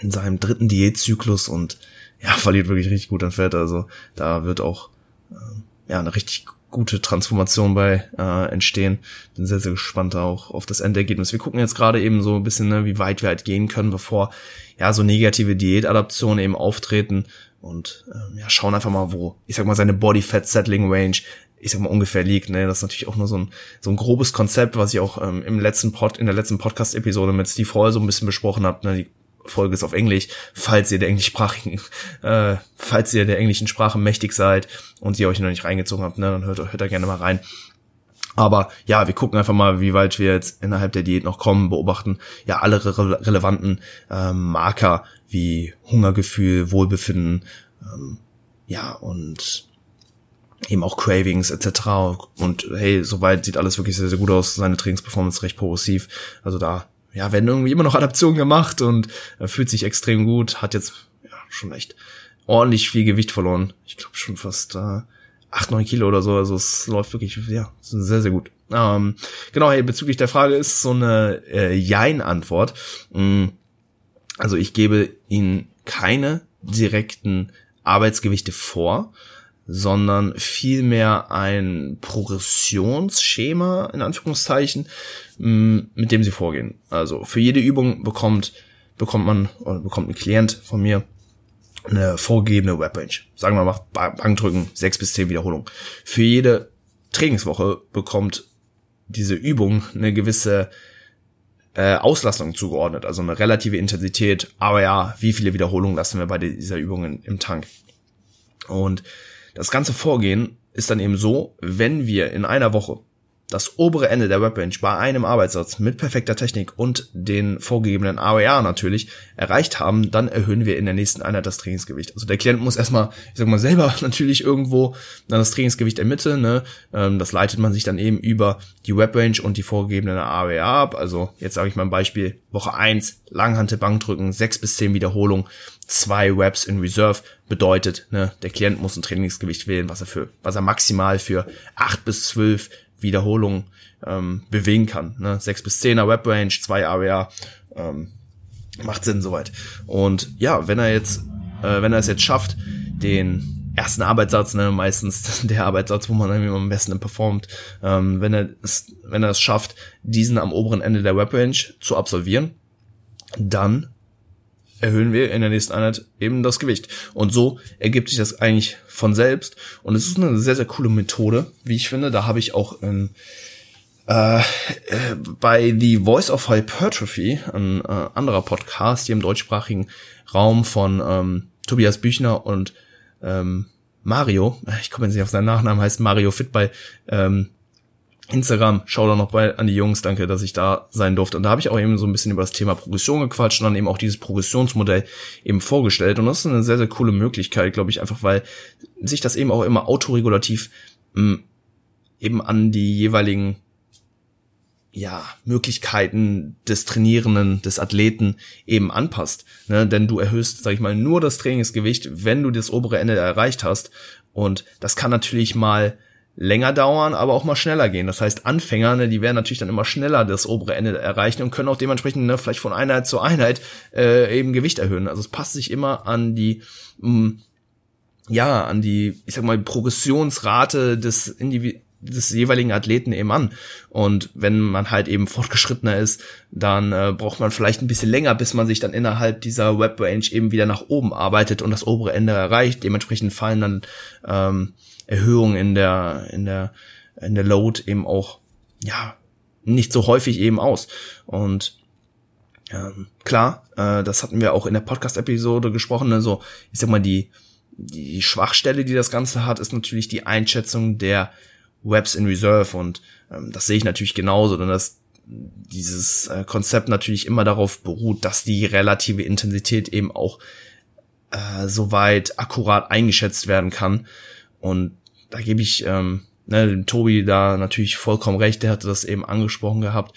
in seinem dritten Diätzyklus und ja, verliert wirklich richtig gut an Fett. Also da wird auch ähm, ja eine richtig gute Transformation bei äh, entstehen. Bin sehr, sehr gespannt auch auf das Endergebnis. Wir gucken jetzt gerade eben so ein bisschen, ne, wie weit wir halt gehen können, bevor ja so negative Diätadaptionen eben auftreten und ähm, ja, schauen einfach mal, wo, ich sag mal, seine Body Fat Settling Range ich sag mal ungefähr liegt. Ne? Das ist natürlich auch nur so ein, so ein grobes Konzept, was ich auch ähm, im letzten Pod, in der letzten Podcast-Episode mit Steve Hall so ein bisschen besprochen habe. Ne? Die Folge ist auf Englisch, falls ihr der englischsprachigen, äh, falls ihr der englischen Sprache mächtig seid und ihr euch noch nicht reingezogen habt, ne, dann hört, hört da gerne mal rein. Aber ja, wir gucken einfach mal, wie weit wir jetzt innerhalb der Diät noch kommen, beobachten ja alle re relevanten äh, Marker wie Hungergefühl, Wohlbefinden, ähm, ja und eben auch Cravings etc. Und hey, soweit sieht alles wirklich sehr, sehr gut aus. Seine Trainingsperformance recht progressiv. Also da ja, werden irgendwie immer noch Adaptionen gemacht und er fühlt sich extrem gut, hat jetzt ja, schon echt ordentlich viel Gewicht verloren. Ich glaube schon fast äh, 8, 9 Kilo oder so. Also es läuft wirklich, ja, sehr, sehr gut. Ähm, genau, hey, bezüglich der Frage ist so eine äh, Jein-Antwort. Mm, also ich gebe Ihnen keine direkten Arbeitsgewichte vor, sondern vielmehr ein Progressionsschema, in Anführungszeichen, mit dem sie vorgehen. Also für jede Übung bekommt, bekommt man, oder bekommt ein Klient von mir eine vorgegebene Webrange. Sagen wir mal, Bankdrücken, sechs bis zehn Wiederholungen. Für jede Trainingswoche bekommt diese Übung eine gewisse äh, Auslastung zugeordnet, also eine relative Intensität, aber ja, wie viele Wiederholungen lassen wir bei dieser Übung im Tank? Und das ganze Vorgehen ist dann eben so, wenn wir in einer Woche das obere Ende der Webrange bei einem Arbeitssatz mit perfekter Technik und den vorgegebenen AOR natürlich erreicht haben, dann erhöhen wir in der nächsten Einheit das Trainingsgewicht. Also der Klient muss erstmal, ich sag mal, selber natürlich irgendwo dann das Trainingsgewicht ermitteln. Ne? Ähm, das leitet man sich dann eben über die Webrange und die vorgegebenen AOR ab. Also jetzt sage ich mal ein Beispiel, Woche 1, Langhantel Bankdrücken, 6 bis 10 Wiederholungen, zwei Reps in Reserve bedeutet, ne, der Klient muss ein Trainingsgewicht wählen, was er für, was er maximal für 8 bis 12 Wiederholungen ähm, bewegen kann. Ne? 6 bis 10er Web Range, 2 AWR, ähm, macht Sinn soweit. Und ja, wenn er jetzt, äh, wenn er es jetzt schafft, den ersten Arbeitssatz, ne, meistens der Arbeitssatz, wo man irgendwie am besten performt, ähm, wenn er es, wenn er es schafft, diesen am oberen Ende der Web Range zu absolvieren, dann erhöhen wir in der nächsten Einheit eben das Gewicht. Und so ergibt sich das eigentlich von selbst. Und es ist eine sehr, sehr coole Methode, wie ich finde. Da habe ich auch in, äh, äh, bei The Voice of Hypertrophy, ein äh, anderer Podcast hier im deutschsprachigen Raum von ähm, Tobias Büchner und ähm, Mario, ich komme jetzt nicht auf seinen Nachnamen, heißt Mario Fit bei ähm, Instagram, schau da noch bei an die Jungs, danke, dass ich da sein durfte. Und da habe ich auch eben so ein bisschen über das Thema Progression gequatscht und dann eben auch dieses Progressionsmodell eben vorgestellt. Und das ist eine sehr, sehr coole Möglichkeit, glaube ich, einfach weil sich das eben auch immer autoregulativ mh, mm, eben an die jeweiligen ja, Möglichkeiten des Trainierenden, des Athleten eben anpasst. Ne? Denn du erhöhst, sag ich mal, nur das Trainingsgewicht, wenn du das obere Ende erreicht hast. Und das kann natürlich mal länger dauern, aber auch mal schneller gehen. Das heißt, Anfänger, ne, die werden natürlich dann immer schneller das obere Ende erreichen und können auch dementsprechend ne, vielleicht von Einheit zu Einheit äh, eben Gewicht erhöhen. Also es passt sich immer an die mh, mm, ja, an die, ich sag mal, Progressionsrate des Individuums des jeweiligen Athleten eben an. Und wenn man halt eben fortgeschrittener ist, dann äh, braucht man vielleicht ein bisschen länger, bis man sich dann innerhalb dieser Web-Range eben wieder nach oben arbeitet und das obere Ende erreicht. Dementsprechend fallen dann ähm, Erhöhungen in der, in der, in der Load eben auch, ja, nicht so häufig eben aus. Und ähm, klar, äh, das hatten wir auch in der Podcast-Episode gesprochen, also ich sag mal, die, die Schwachstelle, die das Ganze hat, ist natürlich die Einschätzung der Webs in Reserve und ähm, das sehe ich natürlich genauso, denn dass dieses äh, Konzept natürlich immer darauf beruht, dass die relative Intensität eben auch äh, soweit akkurat eingeschätzt werden kann und da gebe ich ähm, ne, dem Tobi da natürlich vollkommen recht, der hatte das eben angesprochen gehabt,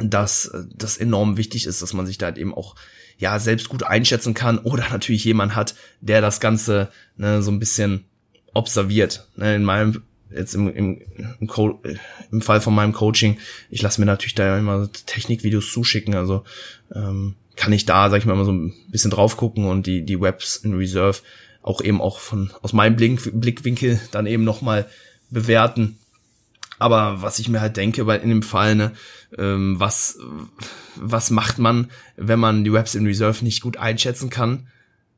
dass äh, das enorm wichtig ist, dass man sich da halt eben auch ja selbst gut einschätzen kann oder natürlich jemand hat, der das Ganze ne, so ein bisschen observiert. Ne, in meinem jetzt im, im, im, Co im Fall von meinem Coaching, ich lasse mir natürlich da immer Technikvideos zuschicken, also ähm, kann ich da, sag ich mal, mal so ein bisschen drauf gucken und die, die Webs in Reserve auch eben auch von aus meinem Blick, Blickwinkel dann eben nochmal bewerten. Aber was ich mir halt denke, weil in dem Fall, ne, ähm, was, was macht man, wenn man die Webs in Reserve nicht gut einschätzen kann?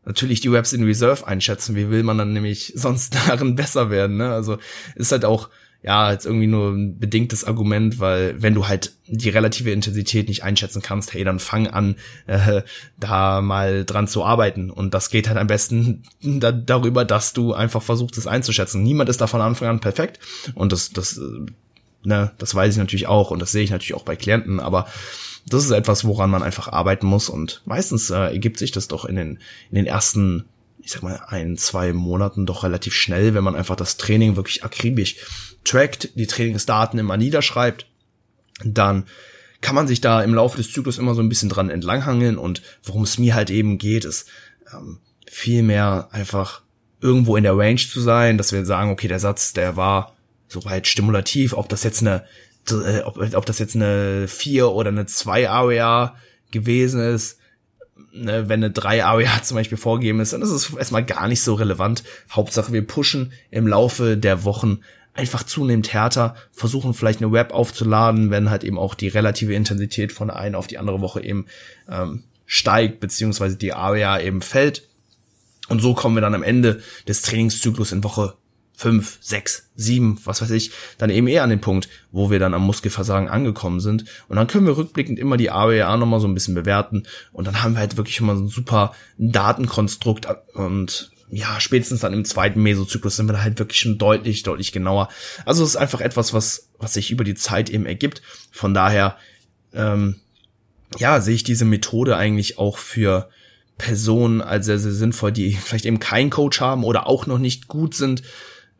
natürlich die Webs in Reserve einschätzen. Wie will man dann nämlich sonst darin besser werden? Ne? Also ist halt auch ja jetzt irgendwie nur ein bedingtes Argument, weil wenn du halt die relative Intensität nicht einschätzen kannst, hey, dann fang an, äh, da mal dran zu arbeiten. Und das geht halt am besten da, darüber, dass du einfach versuchst, es einzuschätzen. Niemand ist da von Anfang an perfekt. Und das, das, äh, ne, das weiß ich natürlich auch und das sehe ich natürlich auch bei Klienten, aber das ist etwas, woran man einfach arbeiten muss und meistens äh, ergibt sich das doch in den, in den ersten, ich sag mal, ein, zwei Monaten doch relativ schnell, wenn man einfach das Training wirklich akribisch trackt, die Trainingsdaten immer niederschreibt, dann kann man sich da im Laufe des Zyklus immer so ein bisschen dran entlanghangeln. Und worum es mir halt eben geht, ist ähm, viel mehr einfach irgendwo in der Range zu sein, dass wir sagen, okay, der Satz, der war soweit stimulativ, ob das jetzt eine äh, ob, ob das jetzt eine 4 oder eine 2 AOA gewesen ist, ne, wenn eine 3 AOA zum Beispiel vorgegeben ist, dann ist es erstmal gar nicht so relevant. Hauptsache, wir pushen im Laufe der Wochen einfach zunehmend härter, versuchen vielleicht eine Web aufzuladen, wenn halt eben auch die relative Intensität von der einen auf die andere Woche eben ähm, steigt, beziehungsweise die AOA eben fällt. Und so kommen wir dann am Ende des Trainingszyklus in Woche fünf, sechs, sieben, was weiß ich, dann eben eher an den Punkt, wo wir dann am Muskelversagen angekommen sind. Und dann können wir rückblickend immer die AWA nochmal so ein bisschen bewerten. Und dann haben wir halt wirklich immer so ein super Datenkonstrukt und ja, spätestens dann im zweiten Mesozyklus sind wir da halt wirklich schon deutlich, deutlich genauer. Also es ist einfach etwas, was, was sich über die Zeit eben ergibt. Von daher, ähm, ja, sehe ich diese Methode eigentlich auch für Personen als sehr, sehr sinnvoll, die vielleicht eben keinen Coach haben oder auch noch nicht gut sind,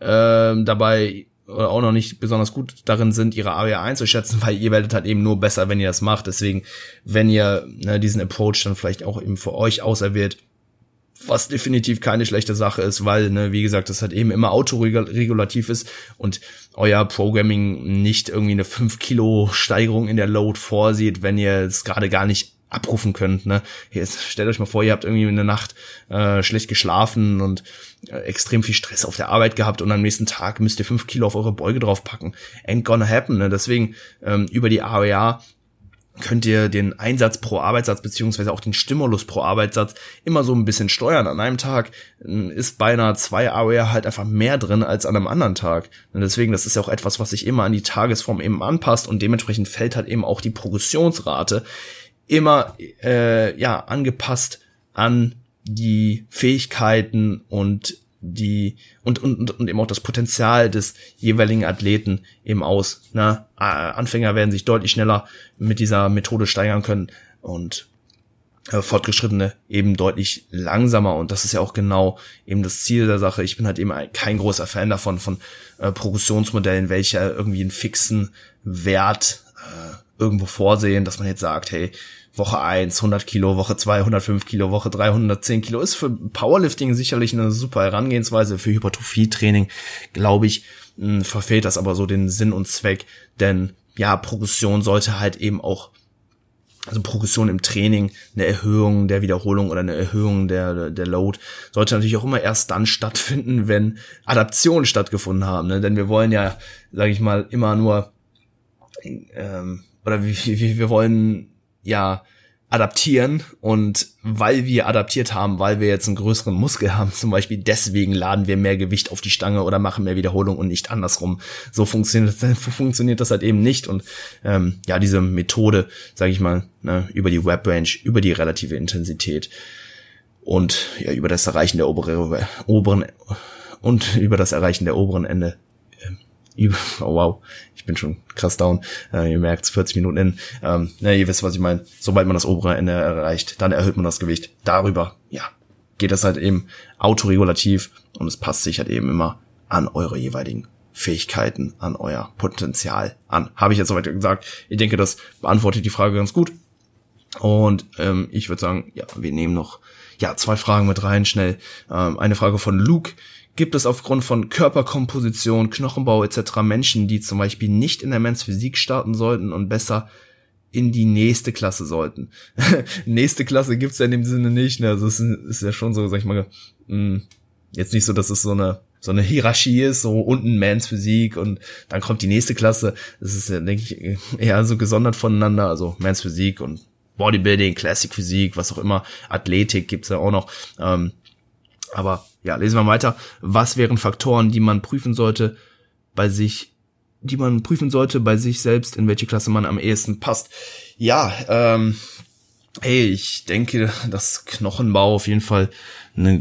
äh, dabei oder auch noch nicht besonders gut darin sind, ihre Area einzuschätzen, weil ihr werdet halt eben nur besser, wenn ihr das macht. Deswegen, wenn ihr ne, diesen Approach dann vielleicht auch eben für euch auserwählt, was definitiv keine schlechte Sache ist, weil, ne, wie gesagt, das halt eben immer autoregulativ ist und euer Programming nicht irgendwie eine 5 Kilo Steigerung in der Load vorsieht, wenn ihr es gerade gar nicht abrufen könnt. Ne? Jetzt stellt euch mal vor, ihr habt irgendwie in der Nacht äh, schlecht geschlafen und äh, extrem viel Stress auf der Arbeit gehabt und am nächsten Tag müsst ihr fünf Kilo auf eure Beuge draufpacken. Ain't gonna happen. Ne? Deswegen ähm, über die AOA könnt ihr den Einsatz pro Arbeitssatz beziehungsweise auch den Stimulus pro Arbeitssatz immer so ein bisschen steuern. An einem Tag äh, ist beinahe zwei AOR halt einfach mehr drin als an einem anderen Tag. Und deswegen, das ist ja auch etwas, was sich immer an die Tagesform eben anpasst und dementsprechend fällt halt eben auch die Progressionsrate immer äh, ja angepasst an die Fähigkeiten und die und, und, und eben auch das Potenzial des jeweiligen Athleten eben aus. Ne? Anfänger werden sich deutlich schneller mit dieser Methode steigern können und äh, Fortgeschrittene eben deutlich langsamer und das ist ja auch genau eben das Ziel der Sache. Ich bin halt eben kein großer Fan davon von äh, Progressionsmodellen, welche irgendwie einen fixen Wert äh, irgendwo vorsehen, dass man jetzt sagt, hey, Woche 1 100 Kilo, Woche 2 105 Kilo, Woche 3 110 Kilo. Ist für Powerlifting sicherlich eine super Herangehensweise. Für Hypertrophie-Training, glaube ich, hm, verfehlt das aber so den Sinn und Zweck. Denn ja, Progression sollte halt eben auch also Progression im Training, eine Erhöhung der Wiederholung oder eine Erhöhung der, der Load, sollte natürlich auch immer erst dann stattfinden, wenn Adaptionen stattgefunden haben. Ne? Denn wir wollen ja, sage ich mal, immer nur, ähm, oder wie, wie, wir wollen ja adaptieren und weil wir adaptiert haben, weil wir jetzt einen größeren Muskel haben, zum Beispiel deswegen laden wir mehr Gewicht auf die Stange oder machen mehr Wiederholung und nicht andersrum. So funktioniert das, funktioniert das halt eben nicht und ähm, ja, diese Methode, sage ich mal, ne, über die Web Range, über die relative Intensität und ja, über das Erreichen der obere, oberen und über das Erreichen der oberen Ende oh wow, ich bin schon krass down. Äh, ihr merkt 40 Minuten in. Ähm, na, ihr wisst, was ich meine. Sobald man das obere Ende erreicht, dann erhöht man das Gewicht. Darüber, ja, geht das halt eben autoregulativ und es passt sich halt eben immer an eure jeweiligen Fähigkeiten, an euer Potenzial an. Habe ich jetzt soweit gesagt. Ich denke, das beantwortet die Frage ganz gut. Und ähm, ich würde sagen, ja, wir nehmen noch ja zwei Fragen mit rein, schnell. Ähm, eine Frage von Luke gibt es aufgrund von Körperkomposition, Knochenbau etc. Menschen, die zum Beispiel nicht in der Men's Physik starten sollten und besser in die nächste Klasse sollten. nächste Klasse gibt's ja in dem Sinne nicht. Ne? Also es ist ja schon so, sag ich mal, mh, hm, jetzt nicht so, dass es so eine so eine Hierarchie ist, so unten Mans Physik und dann kommt die nächste Klasse. Das ist ja, denke ich, eher so gesondert voneinander. Also Mans Physik und Bodybuilding, Classic Physik, was auch immer, Athletik gibt's ja auch noch. Ähm, aber ja, lesen wir weiter. Was wären Faktoren, die man prüfen sollte bei sich, die man prüfen sollte bei sich selbst, in welche Klasse man am ehesten passt? Ja, ähm, hey, ich denke, dass Knochenbau auf jeden Fall eine,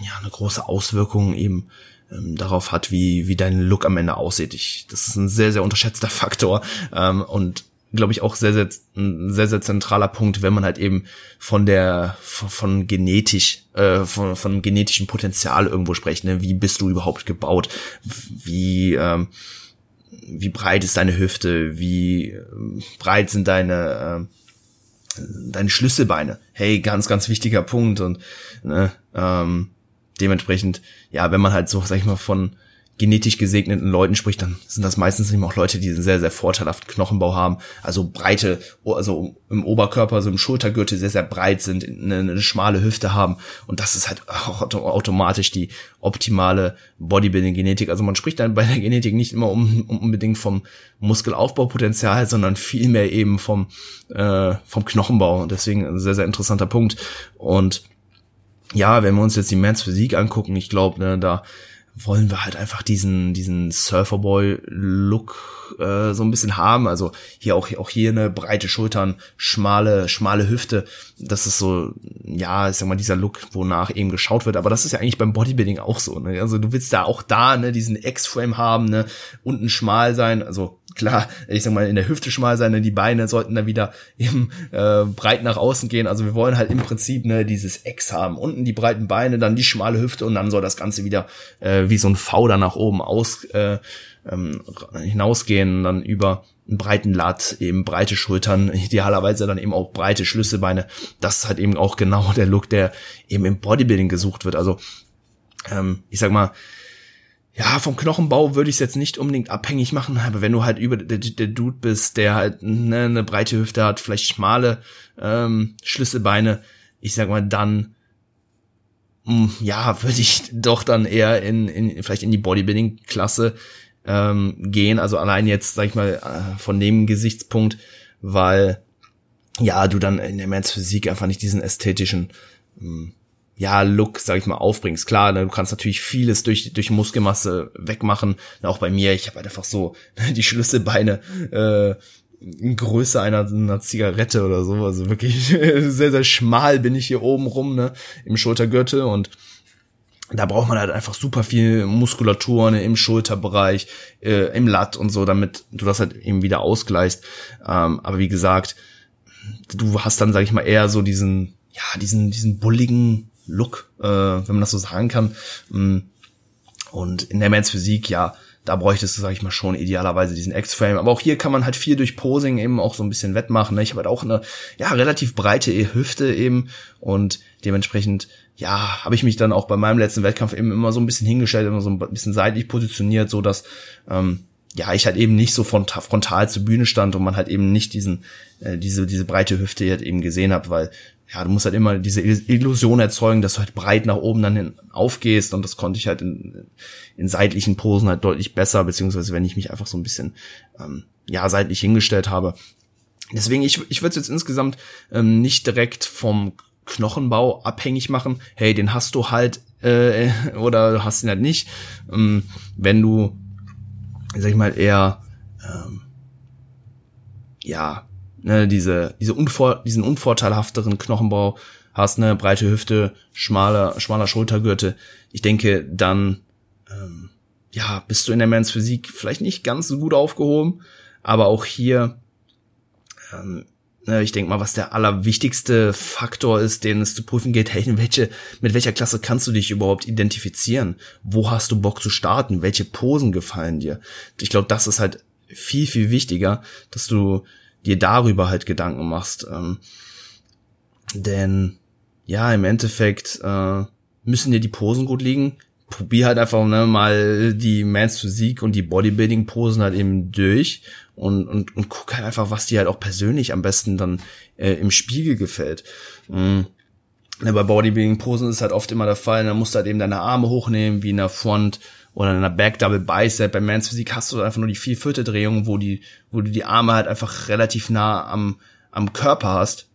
ja, eine große Auswirkung eben ähm, darauf hat, wie, wie dein Look am Ende aussieht. Ich, das ist ein sehr, sehr unterschätzter Faktor. Ähm, und glaube ich, auch sehr, sehr, ein sehr, sehr zentraler Punkt, wenn man halt eben von der, von, von genetisch, äh, von, von genetischem Potenzial irgendwo spricht, ne? Wie bist du überhaupt gebaut? Wie, ähm, wie breit ist deine Hüfte? Wie ähm, breit sind deine, äh, deine Schlüsselbeine? Hey, ganz, ganz wichtiger Punkt und, ne, ähm, dementsprechend, ja, wenn man halt so, sag ich mal, von, genetisch gesegneten Leuten spricht, dann sind das meistens eben auch Leute, die einen sehr, sehr vorteilhaften Knochenbau haben, also breite, also im Oberkörper, also im Schultergürtel sehr, sehr breit sind, eine, eine schmale Hüfte haben. Und das ist halt auch automatisch die optimale Bodybuilding-Genetik. Also man spricht dann bei der Genetik nicht immer unbedingt vom Muskelaufbaupotenzial, sondern vielmehr eben vom, äh, vom Knochenbau. Und deswegen ein sehr, sehr interessanter Punkt. Und ja, wenn wir uns jetzt die Mans Physik angucken, ich glaube, ne, da wollen wir halt einfach diesen diesen Surferboy-Look äh, so ein bisschen haben. Also hier auch auch hier eine breite Schultern, schmale schmale Hüfte. Das ist so ja, ich sag mal dieser Look, wonach eben geschaut wird. Aber das ist ja eigentlich beim Bodybuilding auch so. Ne? Also du willst da auch da ne diesen X-Frame haben, ne unten schmal sein. Also klar, ich sag mal, in der Hüfte schmal sein, ne? die Beine sollten da wieder eben äh, breit nach außen gehen. Also wir wollen halt im Prinzip ne, dieses X haben. Unten die breiten Beine, dann die schmale Hüfte und dann soll das Ganze wieder äh, wie so ein V da nach oben aus äh, ähm, hinausgehen, dann über einen breiten Lat, eben breite Schultern, idealerweise dann eben auch breite Schlüsselbeine. Das ist halt eben auch genau der Look, der eben im Bodybuilding gesucht wird. Also ähm, ich sag mal, ja, vom Knochenbau würde ich es jetzt nicht unbedingt abhängig machen, aber wenn du halt über der, der Dude bist, der halt ne, eine breite Hüfte hat, vielleicht schmale ähm, Schlüsselbeine, ich sag mal, dann hm, ja, würde ich doch dann eher in, in vielleicht in die Bodybuilding-Klasse ähm, gehen. Also allein jetzt, sag ich mal, äh, von dem Gesichtspunkt, weil ja, du dann in der Men's Physik einfach nicht diesen ästhetischen hm, ja, Look, sag ich mal, aufbringst. Klar, ne, du kannst natürlich vieles durch, durch Muskelmasse wegmachen. Auch bei mir, ich habe halt einfach so die Schlüsselbeine äh, in Größe einer, einer Zigarette oder so. Also wirklich sehr, sehr schmal bin ich hier oben rum, ne, im Schultergürtel und da braucht man halt einfach super viel Muskulatur ne, im Schulterbereich, äh, im Latt und so, damit du das halt eben wieder ausgleichst. Ähm, aber wie gesagt, du hast dann, sag ich mal, eher so diesen, ja, diesen, diesen bulligen Look, äh, wenn man das so sagen kann. Mm. Und in der Men's Physik, ja, da bräuchtest du, sag ich mal, schon idealerweise diesen X-Frame. Aber auch hier kann man halt viel durch Posing eben auch so ein bisschen wettmachen. Ne? Ich habe halt auch eine, ja, relativ breite Hüfte eben und dementsprechend, ja, habe ich mich dann auch bei meinem letzten Wettkampf eben immer so ein bisschen hingestellt, immer so ein bisschen seitlich positioniert, so dass, ähm, ja, ich halt eben nicht so frontal zur Bühne stand und man halt eben nicht diesen, äh, diese, diese breite Hüfte halt eben gesehen habe, weil ja, du musst halt immer diese Illusion erzeugen, dass du halt breit nach oben dann hin aufgehst und das konnte ich halt in, in seitlichen Posen halt deutlich besser, beziehungsweise wenn ich mich einfach so ein bisschen ähm, ja seitlich hingestellt habe. Deswegen, ich, ich würde es jetzt insgesamt ähm, nicht direkt vom Knochenbau abhängig machen. Hey, den hast du halt äh, oder hast ihn halt nicht. Ähm, wenn du, sag ich mal, eher ähm, ja ne, diese, diese unvor, diesen unvorteilhafteren Knochenbau hast, ne, breite Hüfte, schmaler, schmaler Schultergürtel, ich denke, dann ähm, ja, bist du in der Men's Physik vielleicht nicht ganz so gut aufgehoben, aber auch hier, ähm, ne, ich denke mal, was der allerwichtigste Faktor ist, den es zu prüfen geht, hey, welche, mit welcher Klasse kannst du dich überhaupt identifizieren? Wo hast du Bock zu starten? Welche Posen gefallen dir? Ich glaube, das ist halt viel, viel wichtiger, dass du dir darüber halt Gedanken machst. Ähm, denn ja, im Endeffekt äh, müssen dir die Posen gut liegen. Probier halt einfach ne, mal die Mans Physik und die Bodybuilding-Posen halt eben durch und, und, und guck halt einfach, was dir halt auch persönlich am besten dann äh, im Spiegel gefällt. Mhm. Bei Bodybuilding-Posen ist halt oft immer der Fall, da musst du halt eben deine Arme hochnehmen, wie in der Front oder in einer Back Double Bicep. Bei Mans Physik hast du einfach nur die vier vierte Drehung, wo die, wo du die Arme halt einfach relativ nah am, am Körper hast.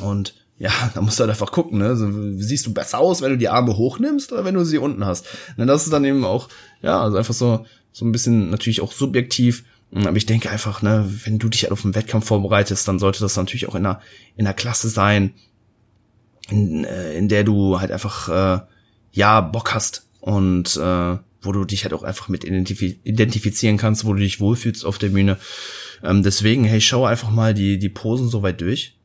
Und ja, da musst du halt einfach gucken, ne? So, siehst du besser aus, wenn du die Arme hochnimmst oder wenn du sie unten hast? Ne, das ist dann eben auch, ja, also einfach so, so ein bisschen natürlich auch subjektiv. Aber ich denke einfach, ne, wenn du dich halt auf einen Wettkampf vorbereitest, dann sollte das natürlich auch in einer, in einer Klasse sein, in, äh, in der du halt einfach, äh, ja, Bock hast, und äh, wo du dich halt auch einfach mit identif identifizieren kannst, wo du dich wohlfühlst auf der Bühne. Ähm, deswegen, hey, schau einfach mal die, die Posen so weit durch.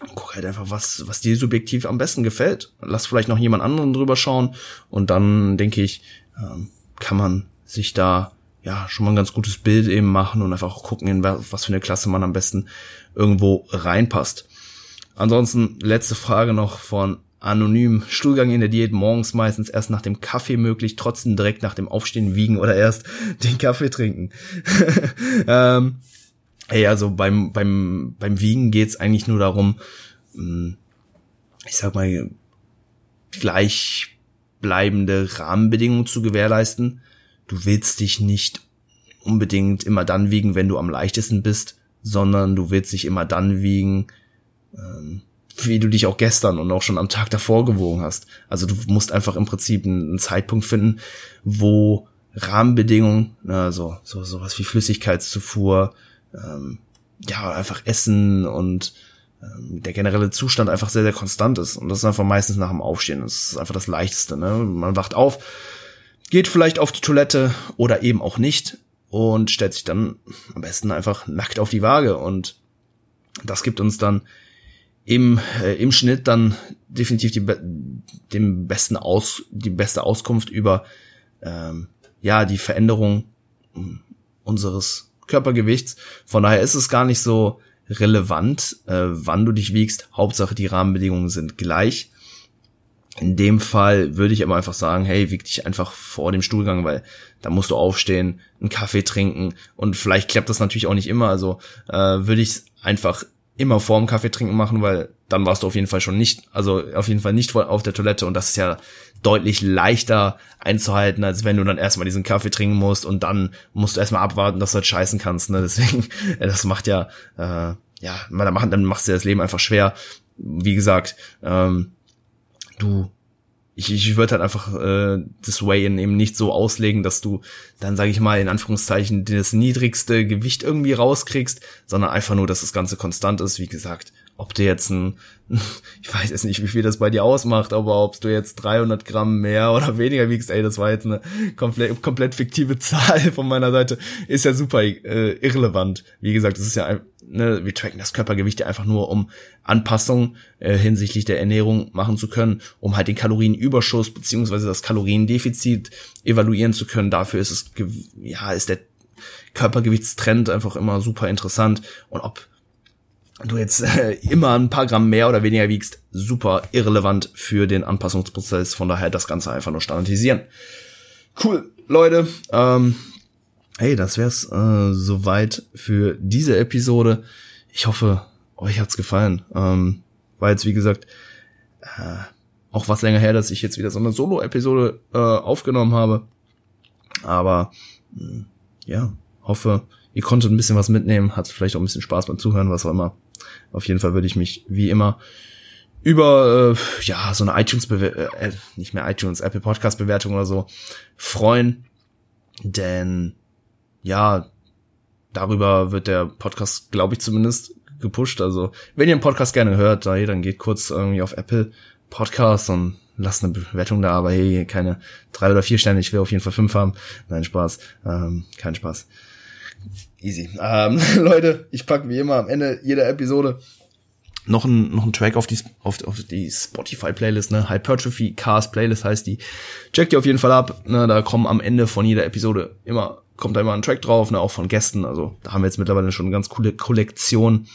Und guck halt einfach, was, was dir subjektiv am besten gefällt. Lass vielleicht noch jemand anderen drüber schauen und dann, denke ich, ähm, kann man sich da ja schon mal ein ganz gutes Bild eben machen und einfach auch gucken, in was für eine Klasse man am besten irgendwo reinpasst. Ansonsten letzte Frage noch von anonym. Stuhlgang in der Diät morgens meistens erst nach dem Kaffee möglich, trotzdem direkt nach dem Aufstehen wiegen oder erst den Kaffee trinken. ähm, ey, also beim, beim, beim Wiegen geht's eigentlich nur darum, hm, ich sag mal, gleichbleibende Rahmenbedingungen zu gewährleisten. Du willst dich nicht unbedingt immer dann wiegen, wenn du am leichtesten bist, sondern du willst dich immer dann wiegen, ähm, wie du dich auch gestern und auch schon am Tag davor gewogen hast. Also du musst einfach im Prinzip einen Zeitpunkt finden, wo Rahmenbedingungen, also so sowas wie Flüssigkeitszufuhr, ähm, ja einfach Essen und ähm, der generelle Zustand einfach sehr sehr konstant ist und das ist einfach meistens nach dem Aufstehen. Das ist einfach das Leichteste. Ne? Man wacht auf, geht vielleicht auf die Toilette oder eben auch nicht und stellt sich dann am besten einfach nackt auf die Waage und das gibt uns dann im, äh, im Schnitt dann definitiv die, dem besten Aus, die beste Auskunft über ähm, ja die Veränderung hm, unseres Körpergewichts. Von daher ist es gar nicht so relevant, äh, wann du dich wiegst. Hauptsache die Rahmenbedingungen sind gleich. In dem Fall würde ich aber einfach sagen, hey, wieg dich einfach vor dem Stuhlgang, weil da musst du aufstehen, einen Kaffee trinken und vielleicht klappt das natürlich auch nicht immer. Also äh, würde ich einfach immer vorm Kaffee trinken machen, weil dann warst du auf jeden Fall schon nicht, also auf jeden Fall nicht auf der Toilette und das ist ja deutlich leichter einzuhalten, als wenn du dann erstmal diesen Kaffee trinken musst und dann musst du erstmal abwarten, dass du halt scheißen kannst. Ne? Deswegen, das macht ja, äh, ja, dann machst du das Leben einfach schwer. Wie gesagt, ähm, du ich, ich würde halt einfach äh, das Weigh-In eben nicht so auslegen, dass du dann, sage ich mal, in Anführungszeichen das niedrigste Gewicht irgendwie rauskriegst, sondern einfach nur, dass das Ganze konstant ist. Wie gesagt, ob du jetzt ein, ich weiß jetzt nicht, wie viel das bei dir ausmacht, aber ob du jetzt 300 Gramm mehr oder weniger wiegst, ey, das war jetzt eine komplett, komplett fiktive Zahl von meiner Seite, ist ja super äh, irrelevant. Wie gesagt, das ist ja ne, wir tracken das Körpergewicht einfach nur, um Anpassungen äh, hinsichtlich der Ernährung machen zu können, um halt den Kalorienüberschuss beziehungsweise das Kaloriendefizit evaluieren zu können. Dafür ist es, ja, ist der Körpergewichtstrend einfach immer super interessant und ob du jetzt äh, immer ein paar Gramm mehr oder weniger wiegst, super irrelevant für den Anpassungsprozess. Von daher das Ganze einfach nur standardisieren. Cool, Leute. Ähm, hey, das wär's äh, soweit für diese Episode. Ich hoffe, euch hat's gefallen. Ähm, war jetzt, wie gesagt, äh, auch was länger her, dass ich jetzt wieder so eine Solo-Episode äh, aufgenommen habe. Aber mh, hm, ja, hoffe, ihr konntet ein bisschen was mitnehmen, hat vielleicht auch ein bisschen Spaß beim Zuhören, was auch immer. Auf jeden Fall würde ich mich wie immer über äh, ja so eine iTunes äh, nicht mehr iTunes Apple Podcast Bewertung oder so freuen, denn ja darüber wird der Podcast, glaube ich zumindest gepusht. Also wenn ihr einen Podcast gerne hört, dann geht kurz irgendwie auf Apple Podcast und lasst eine Bewertung da, aber hey, keine drei oder vier Sterne, ich will auf jeden Fall fünf haben. Nein, Spaß. Ähm, kein Spaß. Easy. Ähm, Leute, ich packe wie immer am Ende jeder Episode noch ein, noch ein Track auf die, auf, auf die Spotify-Playlist, ne? Hypertrophy Cars Playlist heißt die. Checkt die auf jeden Fall ab. Ne? Da kommen am Ende von jeder Episode immer, kommt da immer ein Track drauf, ne? auch von Gästen. Also da haben wir jetzt mittlerweile schon eine ganz coole Kollektion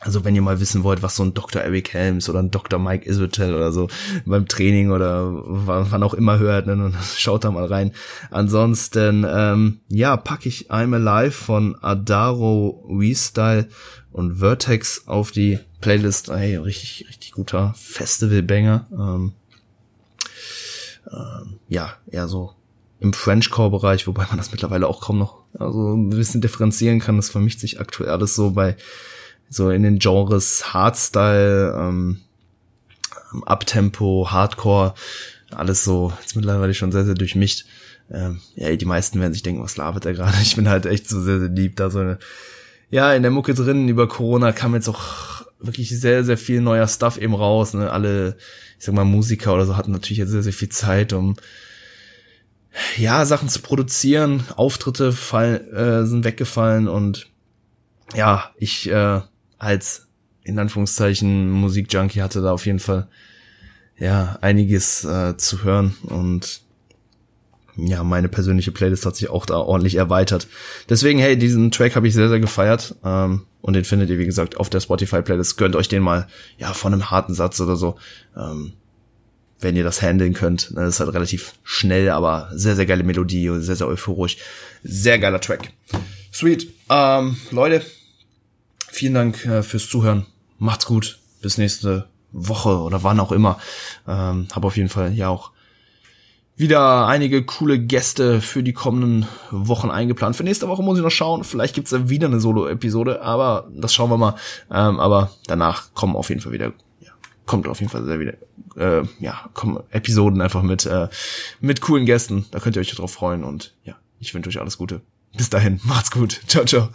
also wenn ihr mal wissen wollt, was so ein Dr. Eric Helms oder ein Dr. Mike Isbell oder so beim Training oder wann auch immer hört, ne, dann schaut da mal rein. Ansonsten, ähm, ja, packe ich I'm Alive von Adaro Restyle und Vertex auf die Playlist. Hey, richtig, richtig guter Festival-Banger. Ähm, ähm, ja, eher so im Frenchcore-Bereich, wobei man das mittlerweile auch kaum noch also ein bisschen differenzieren kann. Das vermischt sich aktuell alles so bei so in den Genres Hardstyle, ähm, Uptempo, Hardcore, alles so jetzt mittlerweile schon sehr, sehr durchmischt. Ähm, ja, die meisten werden sich denken, was labert er gerade? Ich bin halt echt so sehr, sehr lieb, da so eine, ja, in der Mucke drin, über Corona kam jetzt auch wirklich sehr, sehr viel neuer Stuff eben raus. Ne? Alle, ich sag mal, Musiker oder so hatten natürlich jetzt sehr, sehr viel Zeit, um ja, Sachen zu produzieren. Auftritte fall, äh, sind weggefallen und ja, ich äh, als in Anführungszeichen Musikjunkie hatte da auf jeden Fall ja einiges äh, zu hören und ja, meine persönliche Playlist hat sich auch da ordentlich erweitert. Deswegen, hey, diesen Track habe ich sehr, sehr gefeiert. Ähm, und den findet ihr, wie gesagt, auf der Spotify-Playlist. Gönnt euch den mal, ja, von einem harten Satz oder so. Ähm, wenn ihr das handeln könnt. Das ist halt relativ schnell, aber sehr, sehr geile Melodie, sehr, sehr euphorisch. Sehr geiler Track. Sweet. Ähm, Leute, vielen Dank äh, fürs Zuhören. Macht's gut. Bis nächste Woche oder wann auch immer. Ähm, hab auf jeden Fall ja auch wieder einige coole Gäste für die kommenden Wochen eingeplant. Für nächste Woche muss ich noch schauen. Vielleicht gibt's da wieder eine Solo-Episode, aber das schauen wir mal. Ähm, aber danach kommen auf jeden Fall wieder, kommt auf jeden Fall sehr wieder, äh, ja, kommen Episoden einfach mit, äh, mit coolen Gästen. Da könnt ihr euch drauf freuen und ja, ich wünsche euch alles Gute. Bis dahin, macht's gut. Ciao, ciao.